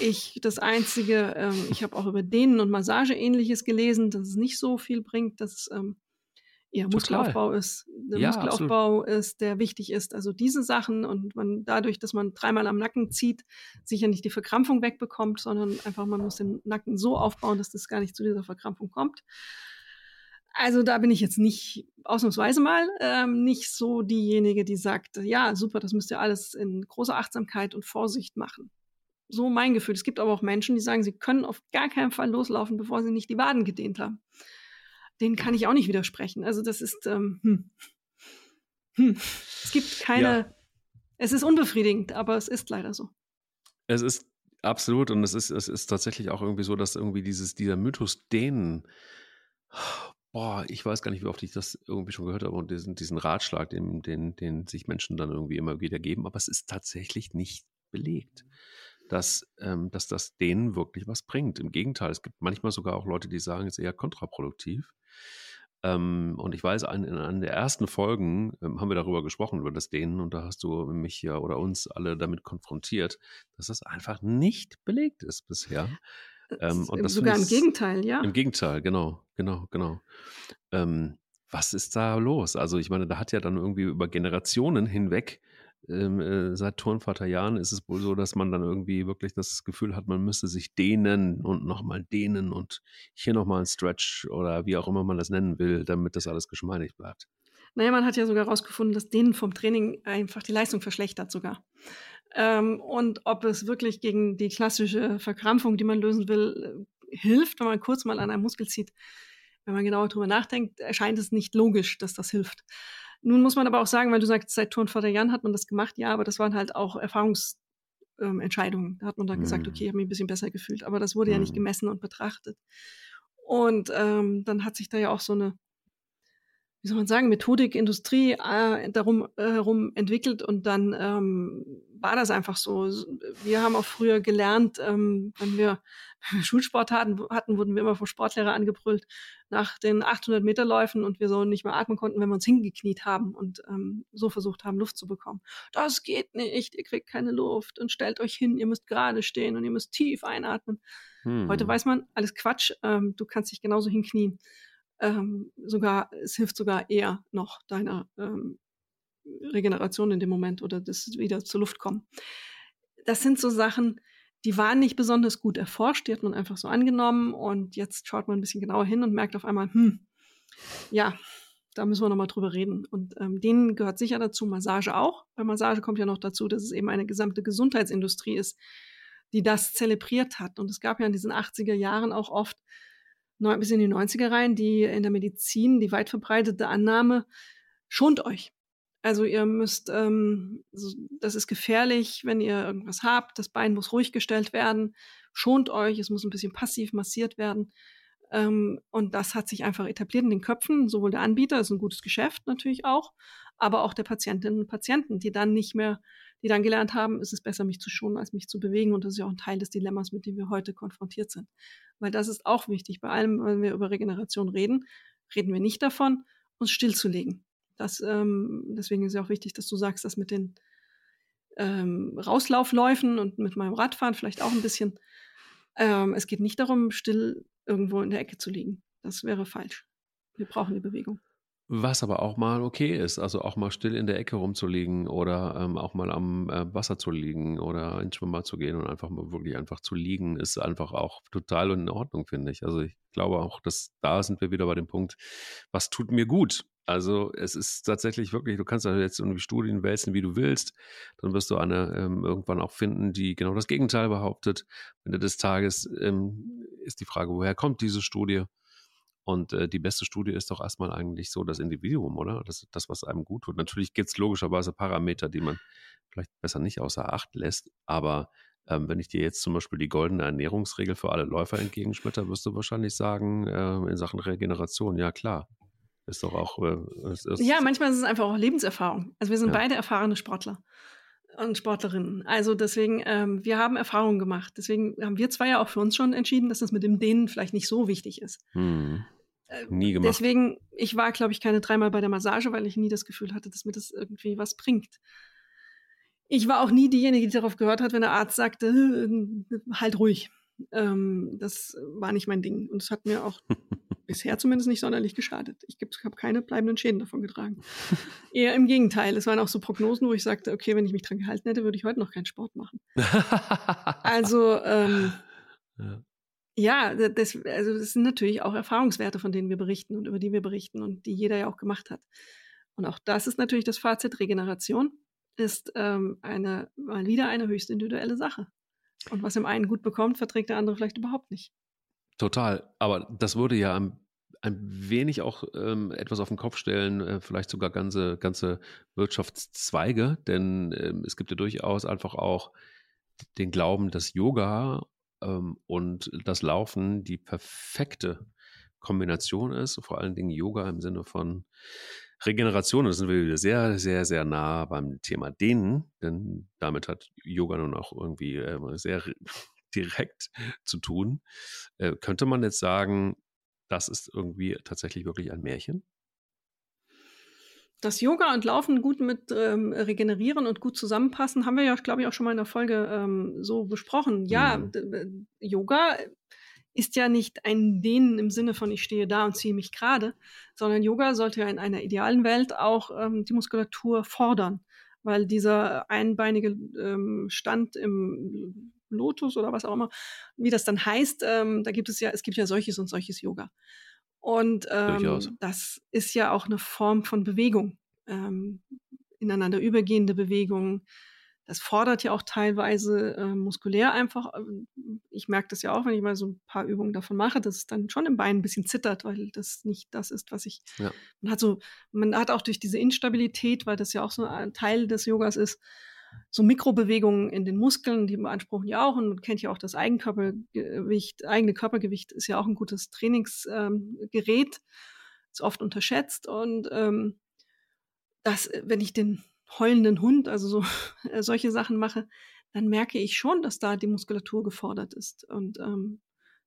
Speaker 3: Ich, das Einzige, ähm, ich habe auch über Dehnen und Massage ähnliches gelesen, dass es nicht so viel bringt, dass ähm, eher Muskelaufbau ist, der ja, Muskelaufbau absolut. ist, der wichtig ist. Also diese Sachen und man dadurch, dass man dreimal am Nacken zieht, sicher nicht die Verkrampfung wegbekommt, sondern einfach man muss den Nacken so aufbauen, dass das gar nicht zu dieser Verkrampfung kommt. Also da bin ich jetzt nicht ausnahmsweise mal ähm, nicht so diejenige, die sagt, ja super, das müsst ihr alles in großer Achtsamkeit und Vorsicht machen. So mein Gefühl. Es gibt aber auch Menschen, die sagen, sie können auf gar keinen Fall loslaufen, bevor sie nicht die Waden gedehnt haben den kann ich auch nicht widersprechen. Also das ist, ähm, hm. Hm. es gibt keine, ja. es ist unbefriedigend, aber es ist leider so.
Speaker 4: Es ist absolut und es ist, es ist tatsächlich auch irgendwie so, dass irgendwie dieses, dieser Mythos denen, boah, ich weiß gar nicht, wie oft ich das irgendwie schon gehört habe und diesen, diesen Ratschlag, den, den, den sich Menschen dann irgendwie immer wieder geben, aber es ist tatsächlich nicht belegt dass, ähm, dass das denen wirklich was bringt. Im Gegenteil, es gibt manchmal sogar auch Leute, die sagen, es ist eher kontraproduktiv. Ähm, und ich weiß, in, in einer der ersten Folgen ähm, haben wir darüber gesprochen, über das Dehnen, und da hast du mich ja oder uns alle damit konfrontiert, dass das einfach nicht belegt ist bisher.
Speaker 3: Ähm, und das sogar im Gegenteil, ja.
Speaker 4: Im Gegenteil, genau, genau, genau. Ähm, was ist da los? Also ich meine, da hat ja dann irgendwie über Generationen hinweg ähm, äh, seit Turnvaterjahren ist es wohl so, dass man dann irgendwie wirklich das Gefühl hat, man müsste sich dehnen und nochmal dehnen und hier nochmal ein Stretch oder wie auch immer man das nennen will, damit das alles geschmeidig bleibt.
Speaker 3: Naja, man hat ja sogar herausgefunden, dass Dehnen vom Training einfach die Leistung verschlechtert sogar. Ähm, und ob es wirklich gegen die klassische Verkrampfung, die man lösen will, äh, hilft, wenn man kurz mal an einem Muskel zieht. Wenn man genauer drüber nachdenkt, erscheint es nicht logisch, dass das hilft. Nun muss man aber auch sagen, weil du sagst, seit Turnvater Jan hat man das gemacht, ja, aber das waren halt auch Erfahrungsentscheidungen. Ähm, da hat man dann mhm. gesagt, okay, ich habe mich ein bisschen besser gefühlt, aber das wurde mhm. ja nicht mhm. gemessen und betrachtet. Und ähm, dann hat sich da ja auch so eine, wie soll man sagen, Methodik, Industrie äh, darum äh, herum entwickelt und dann ähm, war das einfach so. Wir haben auch früher gelernt, ähm, wenn wir Schulsport hatten, hatten, wurden wir immer vom Sportlehrer angebrüllt nach den 800 Meter Läufen und wir so nicht mehr atmen konnten, wenn wir uns hingekniet haben und ähm, so versucht haben, Luft zu bekommen. Das geht nicht, ihr kriegt keine Luft und stellt euch hin, ihr müsst gerade stehen und ihr müsst tief einatmen. Hm. Heute weiß man, alles Quatsch, ähm, du kannst dich genauso hinknien. Ähm, sogar, es hilft sogar eher noch deiner ähm, Regeneration in dem Moment oder das wieder zur Luft kommen. Das sind so Sachen, die waren nicht besonders gut erforscht, die hat man einfach so angenommen und jetzt schaut man ein bisschen genauer hin und merkt auf einmal, hm, ja, da müssen wir nochmal drüber reden. Und ähm, denen gehört sicher dazu Massage auch. Bei Massage kommt ja noch dazu, dass es eben eine gesamte Gesundheitsindustrie ist, die das zelebriert hat. Und es gab ja in diesen 80er Jahren auch oft bis in die 90er rein, die in der Medizin, die weit verbreitete Annahme, schont euch. Also ihr müsst, ähm, das ist gefährlich, wenn ihr irgendwas habt, das Bein muss ruhig gestellt werden, schont euch, es muss ein bisschen passiv massiert werden. Ähm, und das hat sich einfach etabliert in den Köpfen, sowohl der Anbieter, ist ein gutes Geschäft natürlich auch, aber auch der Patientinnen und Patienten, die dann nicht mehr, die dann gelernt haben, ist es besser, mich zu schonen, als mich zu bewegen. Und das ist ja auch ein Teil des Dilemmas, mit dem wir heute konfrontiert sind. Weil das ist auch wichtig. Bei allem, wenn wir über Regeneration reden, reden wir nicht davon, uns stillzulegen. Das, ähm, deswegen ist ja auch wichtig, dass du sagst, dass mit den ähm, Rauslaufläufen und mit meinem Radfahren vielleicht auch ein bisschen. Ähm, es geht nicht darum, still irgendwo in der Ecke zu liegen. Das wäre falsch. Wir brauchen die Bewegung.
Speaker 4: Was aber auch mal okay ist, also auch mal still in der Ecke rumzuliegen oder ähm, auch mal am äh, Wasser zu liegen oder ins Schwimmbad zu gehen und einfach mal wirklich einfach zu liegen, ist einfach auch total in Ordnung, finde ich. Also ich glaube auch, dass da sind wir wieder bei dem Punkt, was tut mir gut? Also es ist tatsächlich wirklich, du kannst ja jetzt irgendwie Studien wälzen, wie du willst, dann wirst du eine ähm, irgendwann auch finden, die genau das Gegenteil behauptet. Am Ende des Tages ähm, ist die Frage, woher kommt diese Studie? Und äh, die beste Studie ist doch erstmal eigentlich so das Individuum, oder? Das, das was einem gut tut. Natürlich gibt es logischerweise Parameter, die man vielleicht besser nicht außer Acht lässt. Aber ähm, wenn ich dir jetzt zum Beispiel die goldene Ernährungsregel für alle Läufer entgegenschmetter, wirst du wahrscheinlich sagen, äh, in Sachen Regeneration, ja klar. Ist doch auch. Äh, ist, ist
Speaker 3: ja, manchmal ist es einfach auch Lebenserfahrung. Also wir sind ja. beide erfahrene Sportler und Sportlerinnen. Also deswegen, ähm, wir haben Erfahrungen gemacht. Deswegen haben wir zwei ja auch für uns schon entschieden, dass das mit dem Dehnen vielleicht nicht so wichtig ist. Hm.
Speaker 4: Äh, nie gemacht.
Speaker 3: Deswegen, ich war, glaube ich, keine dreimal bei der Massage, weil ich nie das Gefühl hatte, dass mir das irgendwie was bringt. Ich war auch nie diejenige, die darauf gehört hat, wenn der Arzt sagte, äh, halt ruhig. Ähm, das war nicht mein Ding. Und es hat mir auch bisher zumindest nicht sonderlich geschadet. Ich habe keine bleibenden Schäden davon getragen. Eher im Gegenteil. Es waren auch so Prognosen, wo ich sagte, okay, wenn ich mich dran gehalten hätte, würde ich heute noch keinen Sport machen. also, ähm, ja. Ja, das, also das sind natürlich auch Erfahrungswerte, von denen wir berichten und über die wir berichten und die jeder ja auch gemacht hat. Und auch das ist natürlich das Fazit. Regeneration ist ähm, eine, mal wieder eine höchst individuelle Sache. Und was im einen gut bekommt, verträgt der andere vielleicht überhaupt nicht.
Speaker 4: Total. Aber das würde ja ein, ein wenig auch ähm, etwas auf den Kopf stellen, äh, vielleicht sogar ganze, ganze Wirtschaftszweige, denn äh, es gibt ja durchaus einfach auch den Glauben, dass Yoga ähm, und das Laufen die perfekte Kombination ist, vor allen Dingen Yoga im Sinne von Regeneration. Da sind wir wieder sehr, sehr, sehr nah beim Thema Dehnen, denn damit hat Yoga nun auch irgendwie äh, sehr direkt zu tun. Äh, könnte man jetzt sagen, das ist irgendwie tatsächlich wirklich ein Märchen?
Speaker 3: dass Yoga und Laufen gut mit ähm, regenerieren und gut zusammenpassen, haben wir ja, glaube ich, auch schon mal in der Folge ähm, so besprochen. Ja, mhm. Yoga ist ja nicht ein Dehnen im Sinne von ich stehe da und ziehe mich gerade, sondern Yoga sollte ja in einer idealen Welt auch ähm, die Muskulatur fordern, weil dieser einbeinige ähm, Stand im Lotus oder was auch immer, wie das dann heißt, ähm, da gibt es ja, es gibt ja solches und solches Yoga. Und ähm, das ist ja auch eine Form von Bewegung, ähm, ineinander übergehende Bewegung. Das fordert ja auch teilweise äh, muskulär einfach. Ähm, ich merke das ja auch, wenn ich mal so ein paar Übungen davon mache, dass es dann schon im Bein ein bisschen zittert, weil das nicht das ist, was ich. Ja. Man hat so, man hat auch durch diese Instabilität, weil das ja auch so ein Teil des Yogas ist, so Mikrobewegungen in den Muskeln, die beanspruchen ja auch. Und man kennt ja auch das Eigenkörpergewicht, eigene Körpergewicht ist ja auch ein gutes Trainingsgerät, ähm, ist oft unterschätzt. Und ähm, das, wenn ich den heulenden Hund, also so äh, solche Sachen mache, dann merke ich schon, dass da die Muskulatur gefordert ist. Und ähm,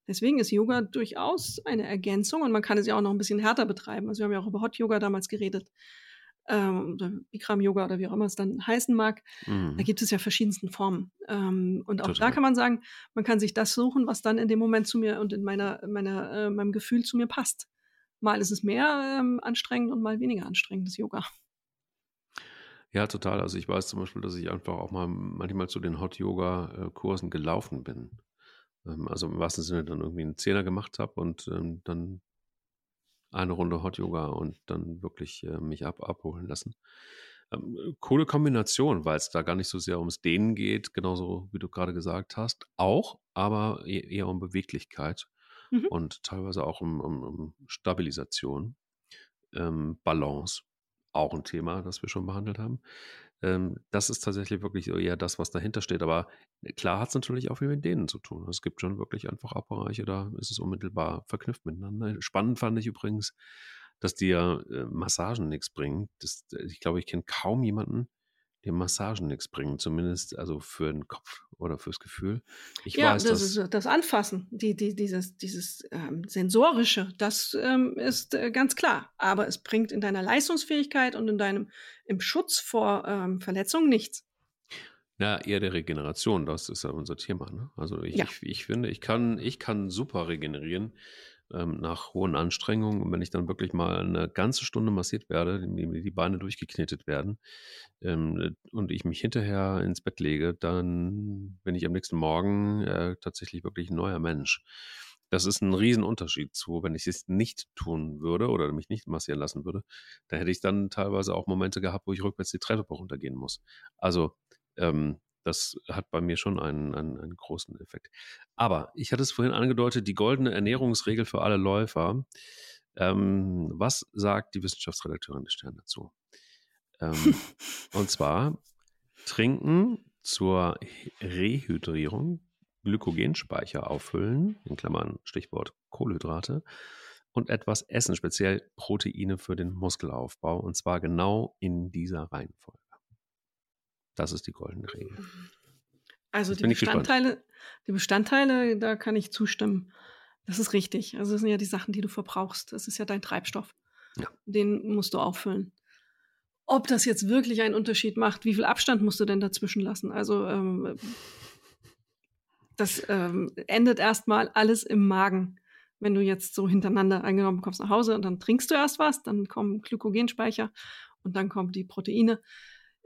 Speaker 3: Deswegen ist Yoga durchaus eine Ergänzung. Und man kann es ja auch noch ein bisschen härter betreiben. Also wir haben ja auch über Hot Yoga damals geredet ähm, oder Bikram Yoga oder wie auch immer es dann heißen mag. Mhm. Da gibt es ja verschiedensten Formen. Ähm, und auch Total. da kann man sagen, man kann sich das suchen, was dann in dem Moment zu mir und in meiner, meiner, äh, meinem Gefühl zu mir passt. Mal ist es mehr ähm, anstrengend und mal weniger anstrengend, das Yoga.
Speaker 4: Ja, total. Also ich weiß zum Beispiel, dass ich einfach auch mal manchmal zu den Hot-Yoga-Kursen gelaufen bin. Ähm, also im wahrsten Sinne dann irgendwie einen Zehner gemacht habe und ähm, dann eine Runde Hot Yoga und dann wirklich äh, mich ab, abholen lassen. Ähm, coole Kombination, weil es da gar nicht so sehr ums Dehnen geht, genauso wie du gerade gesagt hast. Auch, aber e-, eher um Beweglichkeit. mhm. und teilweise auch um, um, um Stabilisation, ähm, Balance, auch ein Thema, das wir schon behandelt haben. Ähm, das ist tatsächlich wirklich eher das, was dahinter steht. Aber klar hat es natürlich auch viel mit denen zu tun. Es gibt schon wirklich einfach Abbereiche, da ist es unmittelbar verknüpft miteinander. Spannend fand ich übrigens, dass dir äh, Massagen nichts bringen. Das, ich glaube, ich kenne kaum jemanden, dem Massagen nichts bringen, zumindest also für den Kopf oder fürs Gefühl.
Speaker 3: Ich ja, weiß, das ist das Anfassen, die, die, dieses, dieses ähm, sensorische, das ähm, ist äh, ganz klar. Aber es bringt in deiner Leistungsfähigkeit und in deinem im Schutz vor ähm, Verletzungen nichts.
Speaker 4: Ja, eher der Regeneration, das ist ja unser Thema. Ne? Also ich, ja. ich, ich finde, ich kann, ich kann super regenerieren ähm, nach hohen Anstrengungen. Und wenn ich dann wirklich mal eine ganze Stunde massiert werde, mir die Beine durchgeknetet werden ähm, und ich mich hinterher ins Bett lege, dann bin ich am nächsten Morgen äh, tatsächlich wirklich ein neuer Mensch. Das ist ein Riesenunterschied zu, wenn ich es nicht tun würde oder mich nicht massieren lassen würde. Da hätte ich dann teilweise auch Momente gehabt, wo ich rückwärts die Treppe runtergehen muss. Also ähm, das hat bei mir schon einen, einen, einen, großen Effekt. Aber ich hatte es vorhin angedeutet, die goldene Ernährungsregel für alle Läufer. Ähm, was sagt die Wissenschaftsredakteurin des Stern dazu? Ähm, und zwar trinken zur Rehydrierung, Glykogenspeicher auffüllen, in Klammern Stichwort Kohlenhydrate, und etwas essen, speziell Proteine für den Muskelaufbau, und zwar genau in dieser Reihenfolge. Das ist die goldene Regel.
Speaker 3: Also die Bestandteile, die Bestandteile, da kann ich zustimmen. Das ist richtig. Also das sind ja die Sachen, die du verbrauchst. Das ist ja dein Treibstoff. Ja. Den musst du auffüllen. Ob das jetzt wirklich einen Unterschied macht, wie viel Abstand musst du denn dazwischen lassen? Also ähm, das ähm, endet erstmal alles im Magen. Wenn du jetzt so hintereinander eingenommen kommst nach Hause und dann trinkst du erst was, dann kommen Glykogenspeicher und dann kommen die Proteine.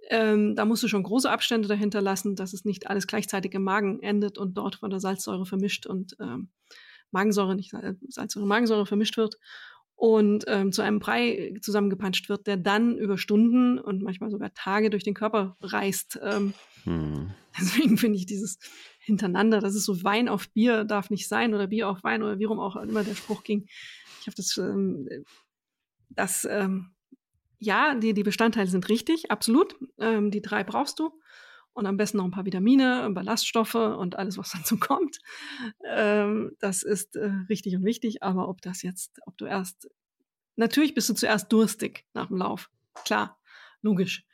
Speaker 3: Ähm, da musst du schon große Abstände dahinter lassen, dass es nicht alles gleichzeitig im Magen endet und dort von der Salzsäure vermischt und ähm, Magensäure, nicht Salzsäure, Magensäure vermischt wird und ähm, zu einem Brei zusammengepanscht wird, der dann über Stunden und manchmal sogar Tage durch den Körper reist. Ähm, hm. Deswegen finde ich dieses hintereinander, das ist so Wein auf Bier darf nicht sein oder Bier auf Wein oder wie rum auch immer der Spruch ging. Ich habe das, ähm, das ähm, ja, die, die Bestandteile sind richtig, absolut. Ähm, die drei brauchst du. Und am besten noch ein paar Vitamine, Ballaststoffe und alles, was dazu kommt. Ähm, das ist äh, richtig und wichtig. Aber ob das jetzt, ob du erst, natürlich bist du zuerst durstig nach dem Lauf. Klar, logisch.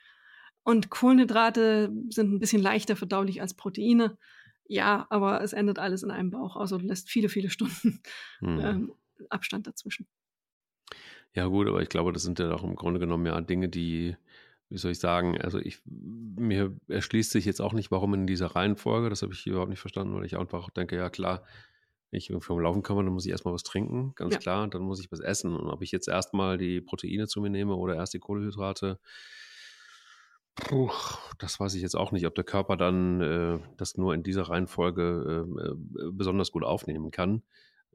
Speaker 3: Und Kohlenhydrate sind ein bisschen leichter verdaulich als Proteine. Ja, aber es endet alles in einem Bauch. Also du lässt viele, viele Stunden hm. ähm, Abstand dazwischen.
Speaker 4: Ja, gut, aber ich glaube, das sind ja auch im Grunde genommen ja Dinge, die, wie soll ich sagen, also ich, mir erschließt sich jetzt auch nicht, warum in dieser Reihenfolge, das habe ich überhaupt nicht verstanden, weil ich einfach denke, ja klar, wenn ich vom Laufen komme, dann muss ich erstmal was trinken, ganz ja. klar, dann muss ich was essen. Und ob ich jetzt erstmal die Proteine zu mir nehme oder erst die Kohlenhydrate, Puh, das weiß ich jetzt auch nicht, ob der Körper dann äh, das nur in dieser Reihenfolge äh, äh, besonders gut aufnehmen kann.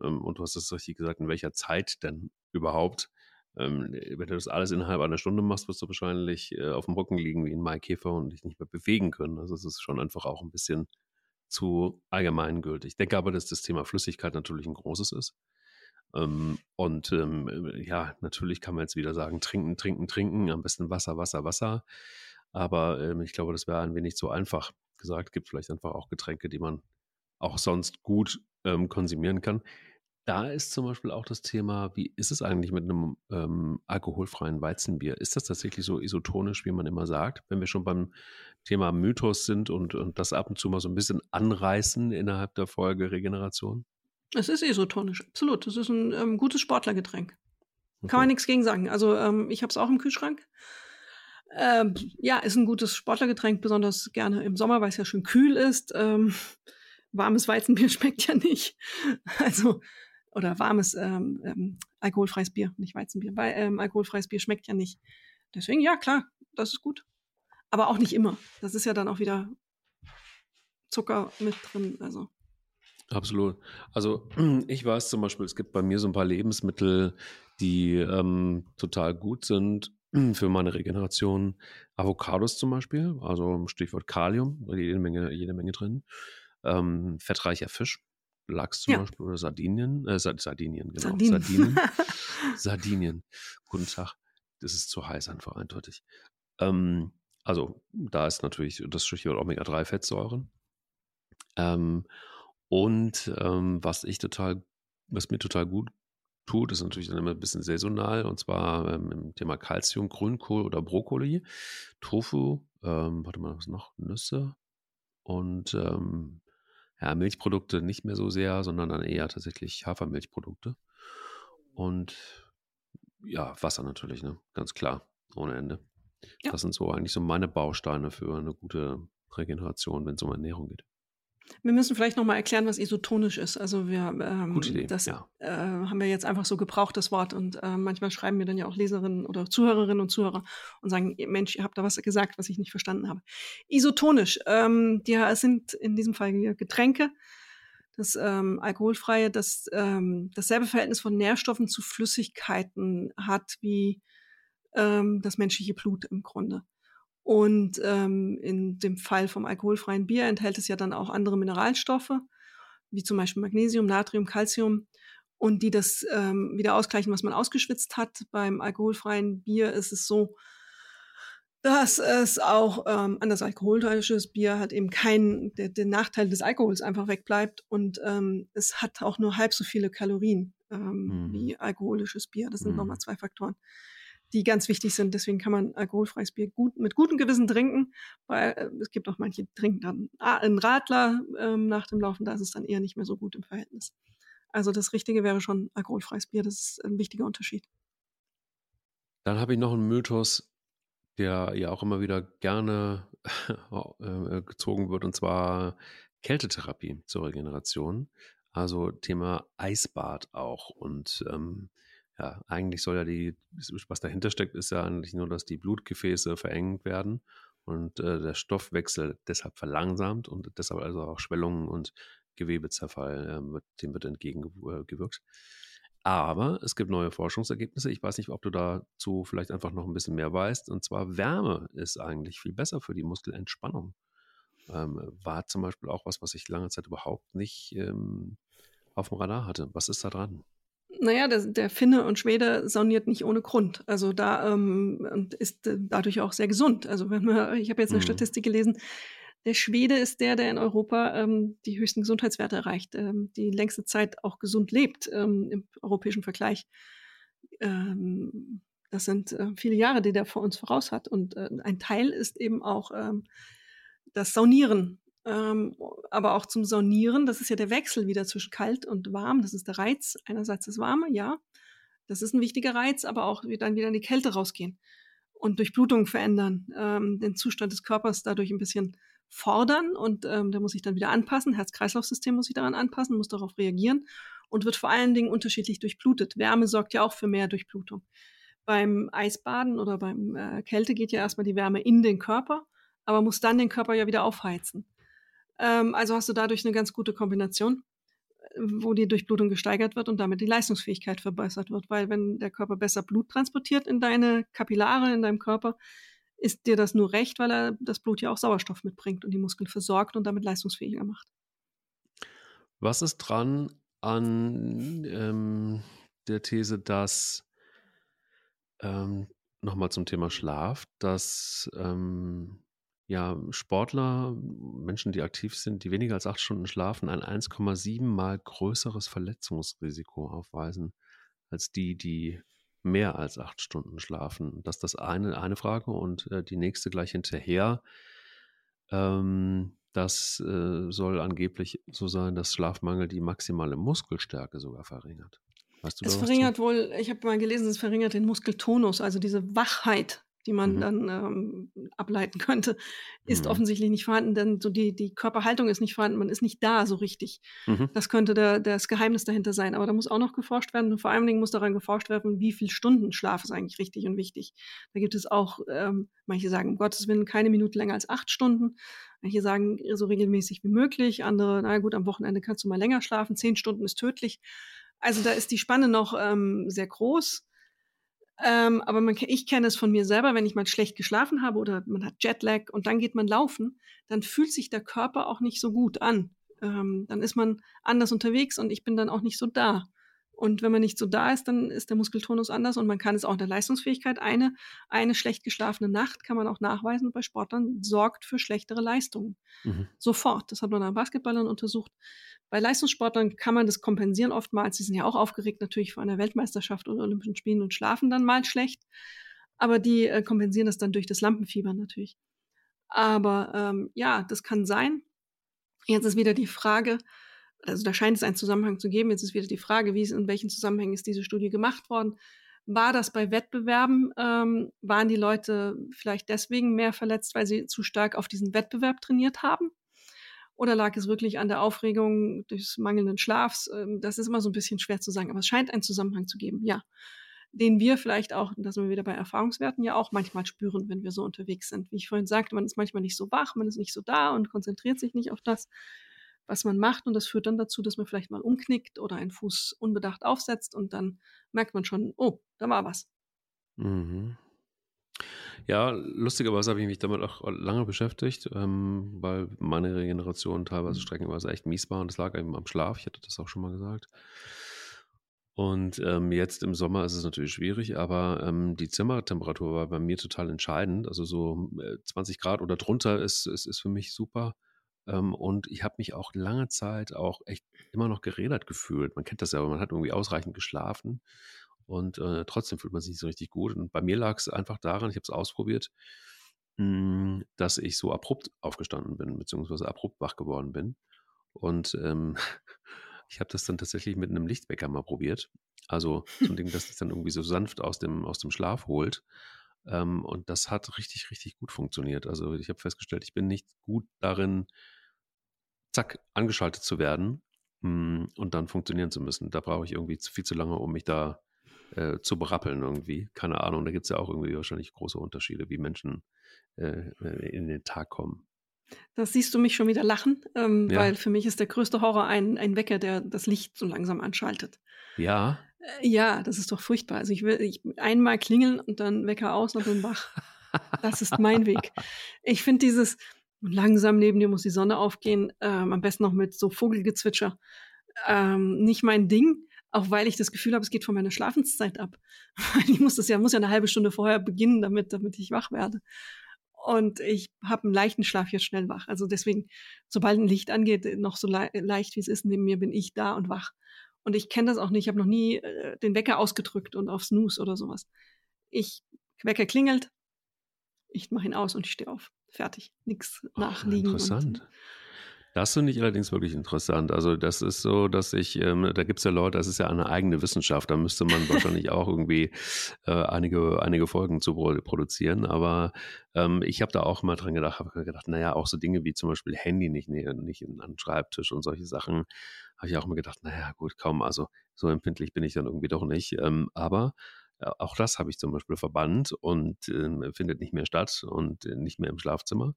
Speaker 4: Ähm, und du hast es richtig gesagt, in welcher Zeit denn überhaupt. Ähm, wenn du das alles innerhalb einer Stunde machst, wirst du wahrscheinlich äh, auf dem Rücken liegen wie ein Maikäfer und dich nicht mehr bewegen können. Also es ist schon einfach auch ein bisschen zu allgemeingültig. Ich denke aber, dass das Thema Flüssigkeit natürlich ein großes ist. Ähm, und ähm, ja, natürlich kann man jetzt wieder sagen, trinken, trinken, trinken, am besten Wasser, Wasser, Wasser. Aber ähm, ich glaube, das wäre ein wenig zu einfach gesagt. Gibt vielleicht einfach auch Getränke, die man auch sonst gut ähm, konsumieren kann. Da ist zum Beispiel auch das Thema, wie ist es eigentlich mit einem ähm, alkoholfreien Weizenbier? Ist das tatsächlich so isotonisch, wie man immer sagt? Wenn wir schon beim Thema Mythos sind und, und das ab und zu mal so ein bisschen anreißen innerhalb der Folge Regeneration?
Speaker 3: Es ist isotonisch, absolut. Es ist ein ähm, gutes Sportlergetränk. Okay. Kann man nichts gegen sagen. Also ähm, ich habe es auch im Kühlschrank. Ähm, ja, ist ein gutes Sportlergetränk, besonders gerne im Sommer, weil es ja schön kühl ist. Ähm, warmes Weizenbier schmeckt ja nicht. Also oder warmes ähm, ähm, alkoholfreies Bier, nicht Weizenbier, weil ähm, alkoholfreies Bier schmeckt ja nicht. Deswegen, ja, klar, das ist gut. Aber auch nicht immer. Das ist ja dann auch wieder Zucker mit drin. Also.
Speaker 4: Absolut. Also ich weiß zum Beispiel, es gibt bei mir so ein paar Lebensmittel, die ähm, total gut sind für meine Regeneration. Avocados zum Beispiel, also Stichwort Kalium, jede Menge, jede Menge drin. Ähm, fettreicher Fisch, Lachs zum ja. Beispiel oder Sardinien, äh, Sardinien, genau. Sardinen. Sardinen. Sardinien. Guten Tag. Das ist zu heiß einfach eindeutig. Ähm, also da ist natürlich das Stichwort Omega-3-Fettsäuren. Ähm, und ähm, was ich total, was mir total gut tut, ist natürlich dann immer ein bisschen saisonal und zwar ähm, im Thema Calcium, Grünkohl oder Brokkoli, Tofu, ähm, warte mal, was noch? Nüsse und ähm, ja, Milchprodukte nicht mehr so sehr, sondern dann eher tatsächlich Hafermilchprodukte. Und ja, Wasser natürlich, ne? Ganz klar, ohne Ende. Ja. Das sind so eigentlich so meine Bausteine für eine gute Regeneration, wenn es um Ernährung geht.
Speaker 3: Wir müssen vielleicht noch mal erklären, was isotonisch ist. Also wir, ähm,
Speaker 4: Gute Idee,
Speaker 3: das
Speaker 4: ja.
Speaker 3: äh, haben wir jetzt einfach so gebraucht, das Wort. Und äh, manchmal schreiben mir dann ja auch Leserinnen oder Zuhörerinnen und Zuhörer und sagen, Mensch, ihr habt da was gesagt, was ich nicht verstanden habe. Isotonisch, ähm, die sind in diesem Fall Getränke, das ähm, alkoholfreie, das ähm, dasselbe Verhältnis von Nährstoffen zu Flüssigkeiten hat wie ähm, das menschliche Blut im Grunde. Und ähm, in dem Fall vom alkoholfreien Bier enthält es ja dann auch andere Mineralstoffe, wie zum Beispiel Magnesium, Natrium, Calcium, und die das ähm, wieder ausgleichen, was man ausgeschwitzt hat. Beim alkoholfreien Bier ist es so, dass es auch ähm, anders alkoholisches Bier hat eben keinen, der, der Nachteil des Alkohols einfach wegbleibt und ähm, es hat auch nur halb so viele Kalorien ähm, mhm. wie alkoholisches Bier. Das sind mhm. nochmal zwei Faktoren die ganz wichtig sind. Deswegen kann man alkoholfreies Bier gut, mit gutem Gewissen trinken, weil äh, es gibt auch manche, die trinken dann einen Radler ähm, nach dem Laufen, da ist es dann eher nicht mehr so gut im Verhältnis. Also das Richtige wäre schon alkoholfreies Bier, das ist ein wichtiger Unterschied.
Speaker 4: Dann habe ich noch einen Mythos, der ja auch immer wieder gerne äh, gezogen wird, und zwar Kältetherapie zur Regeneration. Also Thema Eisbad auch. Und ähm, ja, eigentlich soll ja die, was dahinter steckt, ist ja eigentlich nur, dass die Blutgefäße verengt werden und äh, der Stoffwechsel deshalb verlangsamt und deshalb also auch Schwellungen und Gewebezerfall, äh, dem wird entgegengewirkt. Aber es gibt neue Forschungsergebnisse. Ich weiß nicht, ob du dazu vielleicht einfach noch ein bisschen mehr weißt. Und zwar Wärme ist eigentlich viel besser für die Muskelentspannung. Ähm, war zum Beispiel auch was, was ich lange Zeit überhaupt nicht ähm, auf dem Radar hatte. Was ist da dran?
Speaker 3: Naja, der, der Finne und Schwede sauniert nicht ohne Grund. Also da ähm, und ist äh, dadurch auch sehr gesund. Also wenn man, ich habe jetzt eine mhm. Statistik gelesen, der Schwede ist der, der in Europa ähm, die höchsten Gesundheitswerte erreicht, ähm, die längste Zeit auch gesund lebt ähm, im europäischen Vergleich. Ähm, das sind äh, viele Jahre, die der vor uns voraus hat. Und äh, ein Teil ist eben auch ähm, das Saunieren ähm, aber auch zum Saunieren. Das ist ja der Wechsel wieder zwischen kalt und warm. Das ist der Reiz. Einerseits das Warme, ja. Das ist ein wichtiger Reiz, aber auch dann wieder in die Kälte rausgehen und Durchblutung verändern, ähm, den Zustand des Körpers dadurch ein bisschen fordern und ähm, der muss sich dann wieder anpassen. Herz-Kreislauf-System muss sich daran anpassen, muss darauf reagieren und wird vor allen Dingen unterschiedlich durchblutet. Wärme sorgt ja auch für mehr Durchblutung. Beim Eisbaden oder beim äh, Kälte geht ja erstmal die Wärme in den Körper, aber muss dann den Körper ja wieder aufheizen. Ähm, also hast du dadurch eine ganz gute Kombination, wo die Durchblutung gesteigert wird und damit die Leistungsfähigkeit verbessert wird. Weil wenn der Körper besser Blut transportiert in deine Kapillare, in deinem Körper, ist dir das nur recht, weil er das Blut ja auch Sauerstoff mitbringt und die Muskeln versorgt und damit leistungsfähiger macht.
Speaker 4: Was ist dran an ähm, der These, dass ähm, nochmal zum Thema Schlaf, dass ähm, ja, Sportler, Menschen, die aktiv sind, die weniger als acht Stunden schlafen, ein 1,7 mal größeres Verletzungsrisiko aufweisen als die, die mehr als acht Stunden schlafen. Das ist das eine, eine Frage und äh, die nächste gleich hinterher. Ähm, das äh, soll angeblich so sein, dass Schlafmangel die maximale Muskelstärke sogar verringert.
Speaker 3: Weißt du es verringert wohl, ich habe mal gelesen, es verringert den Muskeltonus, also diese Wachheit, die man mhm. dann ähm, ableiten könnte, ist mhm. offensichtlich nicht vorhanden, denn so die, die Körperhaltung ist nicht vorhanden, man ist nicht da so richtig. Mhm. Das könnte der, das Geheimnis dahinter sein. Aber da muss auch noch geforscht werden und vor allen Dingen muss daran geforscht werden, wie viel Stunden Schlaf ist eigentlich richtig und wichtig. Da gibt es auch, ähm, manche sagen, um Gottes Willen, keine Minute länger als acht Stunden. Manche sagen so regelmäßig wie möglich. Andere, na gut, am Wochenende kannst du mal länger schlafen. Zehn Stunden ist tödlich. Also da ist die Spanne noch ähm, sehr groß. Ähm, aber man, ich kenne es von mir selber, wenn ich mal schlecht geschlafen habe oder man hat Jetlag und dann geht man laufen, dann fühlt sich der Körper auch nicht so gut an. Ähm, dann ist man anders unterwegs und ich bin dann auch nicht so da. Und wenn man nicht so da ist, dann ist der Muskeltonus anders und man kann es auch in der Leistungsfähigkeit. Eine, eine schlecht geschlafene Nacht kann man auch nachweisen bei Sportlern, sorgt für schlechtere Leistungen. Mhm. Sofort. Das hat man an Basketballern untersucht. Bei Leistungssportlern kann man das kompensieren oftmals. Sie sind ja auch aufgeregt natürlich vor einer Weltmeisterschaft oder Olympischen Spielen und schlafen dann mal schlecht. Aber die äh, kompensieren das dann durch das Lampenfieber natürlich. Aber ähm, ja, das kann sein. Jetzt ist wieder die Frage, also da scheint es einen Zusammenhang zu geben. Jetzt ist wieder die Frage, wie ist, in welchen Zusammenhängen ist diese Studie gemacht worden? War das bei Wettbewerben? Ähm, waren die Leute vielleicht deswegen mehr verletzt, weil sie zu stark auf diesen Wettbewerb trainiert haben? Oder lag es wirklich an der Aufregung des mangelnden Schlafs? Ähm, das ist immer so ein bisschen schwer zu sagen, aber es scheint einen Zusammenhang zu geben, ja. Den wir vielleicht auch, da sind wir wieder bei Erfahrungswerten, ja auch manchmal spüren, wenn wir so unterwegs sind. Wie ich vorhin sagte, man ist manchmal nicht so wach, man ist nicht so da und konzentriert sich nicht auf das was man macht. Und das führt dann dazu, dass man vielleicht mal umknickt oder einen Fuß unbedacht aufsetzt und dann merkt man schon, oh, da war was.
Speaker 4: Mhm. Ja, lustigerweise habe ich mich damit auch lange beschäftigt, ähm, weil meine Regeneration teilweise streckenweise echt mies war und das lag eben am Schlaf. Ich hatte das auch schon mal gesagt. Und ähm, jetzt im Sommer ist es natürlich schwierig, aber ähm, die Zimmertemperatur war bei mir total entscheidend. Also so 20 äh, Grad oder drunter ist, ist, ist für mich super. Ähm, und ich habe mich auch lange Zeit auch echt immer noch gerädert gefühlt. Man kennt das ja, aber man hat irgendwie ausreichend geschlafen und äh, trotzdem fühlt man sich nicht so richtig gut. Und bei mir lag es einfach daran, ich habe es ausprobiert, mh, hm, dass ich so abrupt aufgestanden bin, beziehungsweise abrupt wach geworden bin. Und ähm, ich habe das dann tatsächlich mit einem Lichtwecker mal probiert. Also so ein Ding, das dich dann irgendwie so sanft aus dem, aus dem Schlaf holt. Ähm, und das hat richtig, richtig gut funktioniert. Also ich habe festgestellt, ich bin nicht gut darin, zack, angeschaltet zu werden mh, hm, und dann funktionieren zu müssen. Da brauche ich irgendwie viel zu lange, um mich da äh, zu berappeln irgendwie. Keine Ahnung, da gibt es ja auch irgendwie wahrscheinlich große Unterschiede, wie Menschen äh, äh, in den Tag kommen.
Speaker 3: Das siehst du mich schon wieder lachen, ähm, ja. weil für mich ist der größte Horror ein, ein Wecker, der das Licht so langsam anschaltet.
Speaker 4: Ja.
Speaker 3: Äh, ja, das ist doch furchtbar. Also ich will ich, einmal klingeln und dann Wecker aus und dann wach. Das ist mein Weg. Ich finde dieses, und langsam neben dir muss die Sonne aufgehen, ähm, am besten noch mit so Vogelgezwitscher. Ähm, nicht mein Ding, auch weil ich das Gefühl habe, es geht von meiner Schlafenszeit ab. ich muss das ja, muss ja eine halbe Stunde vorher beginnen, damit, damit ich wach werde. Und ich habe einen leichten Schlaf jetzt schnell wach. Also deswegen, sobald ein Licht angeht, noch so le leicht wie es ist, neben mir bin ich da und wach. Und ich kenne das auch nicht. Ich habe noch nie äh, den Wecker ausgedrückt und auf Snooze oder sowas. Ich Wecker klingelt, ich mache ihn aus und ich stehe auf. Fertig. Nichts nachliegen.
Speaker 4: Interessant. Das finde ich allerdings wirklich interessant. Also das ist so, dass ich, ähm, da gibt es ja Leute, das ist ja eine eigene Wissenschaft, da müsste man wahrscheinlich auch irgendwie äh, einige, einige Folgen zu produzieren. Aber ähm, ich habe da auch mal dran gedacht, habe gedacht, naja, auch so Dinge wie zum Beispiel Handy nicht, nicht an den Schreibtisch und solche Sachen, habe ich auch mal gedacht, naja, gut, kaum, also so empfindlich bin ich dann irgendwie doch nicht. Ähm, aber auch das habe ich zum Beispiel verbannt und äh, findet nicht mehr statt und äh, nicht mehr im Schlafzimmer.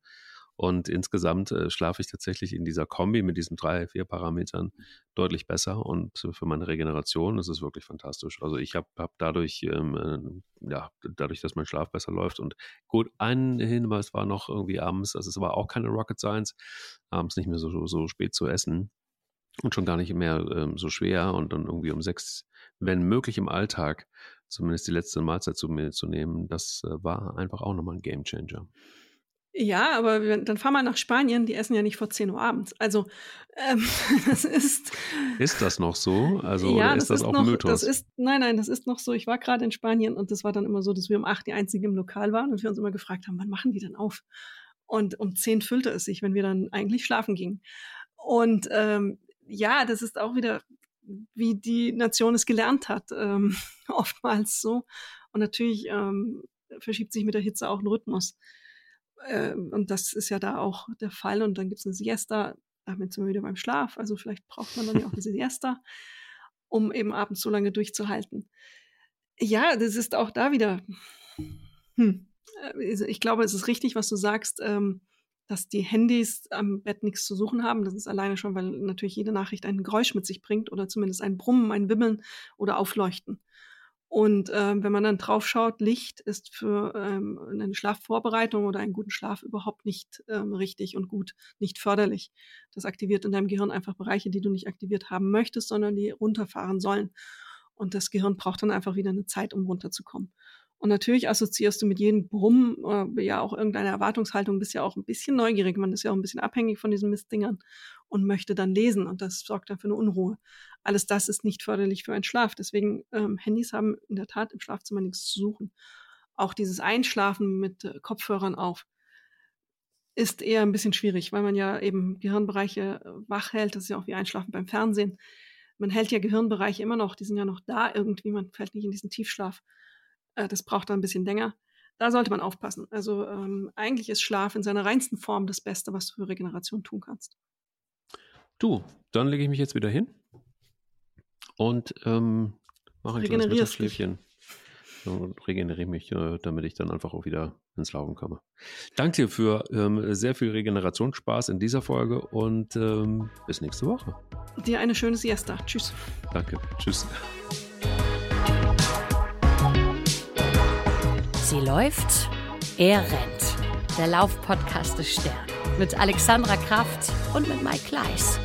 Speaker 4: Und insgesamt äh, schlafe ich tatsächlich in dieser Kombi mit diesen drei, vier Parametern deutlich besser. Und für meine Regeneration ist es wirklich fantastisch. Also ich habe hab dadurch, ähm, äh, ja, dadurch, dass mein Schlaf besser läuft. Und gut, ein Hinweis war noch irgendwie abends, das ist aber auch keine Rocket Science, abends nicht mehr so, so spät zu essen und schon gar nicht mehr ähm, so schwer und dann irgendwie um sechs, wenn möglich im Alltag, zumindest die letzte Mahlzeit zu mir zu nehmen, das äh, war einfach auch nochmal ein Game Changer.
Speaker 3: Ja, aber wir, dann fahren wir nach Spanien, die essen ja nicht vor 10 Uhr abends. Also, ähm, das ist.
Speaker 4: Ist das noch so? Also, ja, ist das, das ist auch
Speaker 3: noch,
Speaker 4: Mythos?
Speaker 3: Das ist, nein, nein, das ist noch so. Ich war gerade in Spanien und das war dann immer so, dass wir um 8 die Einzigen im Lokal waren und wir uns immer gefragt haben, wann machen die denn auf? Und um 10 füllte es sich, wenn wir dann eigentlich schlafen gingen. Und ähm, ja, das ist auch wieder, wie die Nation es gelernt hat, ähm, oftmals so. Und natürlich ähm, verschiebt sich mit der Hitze auch ein Rhythmus. Ähm, und das ist ja da auch der Fall. Und dann gibt es eine Siesta, damit sind wir wieder beim Schlaf. Also vielleicht braucht man dann ja auch eine Siesta, um eben abends so lange durchzuhalten. Ja, das ist auch da wieder. Hm. Äh, ich glaube, es ist richtig, was du sagst, ähm, dass die Handys am Bett nichts zu suchen haben. Das ist alleine schon, weil natürlich jede Nachricht ein Geräusch mit sich bringt oder zumindest ein Brummen, ein Wimmeln oder Aufleuchten. Und äh, wenn man dann drauf schaut, Licht ist für ähm, eine Schlafvorbereitung oder einen guten Schlaf überhaupt nicht ähm, richtig und gut, nicht förderlich. Das aktiviert in deinem Gehirn einfach Bereiche, die du nicht aktiviert haben möchtest, sondern die runterfahren sollen. Und das Gehirn braucht dann einfach wieder eine Zeit, um runterzukommen. Und natürlich assoziierst du mit jedem Brummen äh, ja auch irgendeine Erwartungshaltung, bist ja auch ein bisschen neugierig, man ist ja auch ein bisschen abhängig von diesen Mistdingern und möchte dann lesen und das sorgt dann für eine Unruhe. Alles das ist nicht förderlich für einen Schlaf. Deswegen, ähm, Handys haben in der Tat im Schlafzimmer nichts zu suchen. Auch dieses Einschlafen mit äh, Kopfhörern auf ist eher ein bisschen schwierig, weil man ja eben Gehirnbereiche äh, wach hält. Das ist ja auch wie Einschlafen beim Fernsehen. Man hält ja Gehirnbereiche immer noch, die sind ja noch da irgendwie, man fällt nicht in diesen Tiefschlaf. Äh, das braucht dann ein bisschen länger. Da sollte man aufpassen. Also ähm, eigentlich ist Schlaf in seiner reinsten Form das Beste, was du für Regeneration tun kannst.
Speaker 4: Du, dann lege ich mich jetzt wieder hin und ähm, mache ein kleines Mittagsschläfchen. Und regeneriere mich, äh, damit ich dann einfach auch wieder ins Laufen komme. Danke dir für ähm, sehr viel Regenerationsspaß in dieser Folge und ähm, bis nächste Woche.
Speaker 3: Dir eine schöne Siesta. Tschüss.
Speaker 4: Danke. Tschüss.
Speaker 2: Sie läuft, er rennt. Der Laufpodcast des Stern. Mit Alexandra Kraft und mit Mike Kleiss.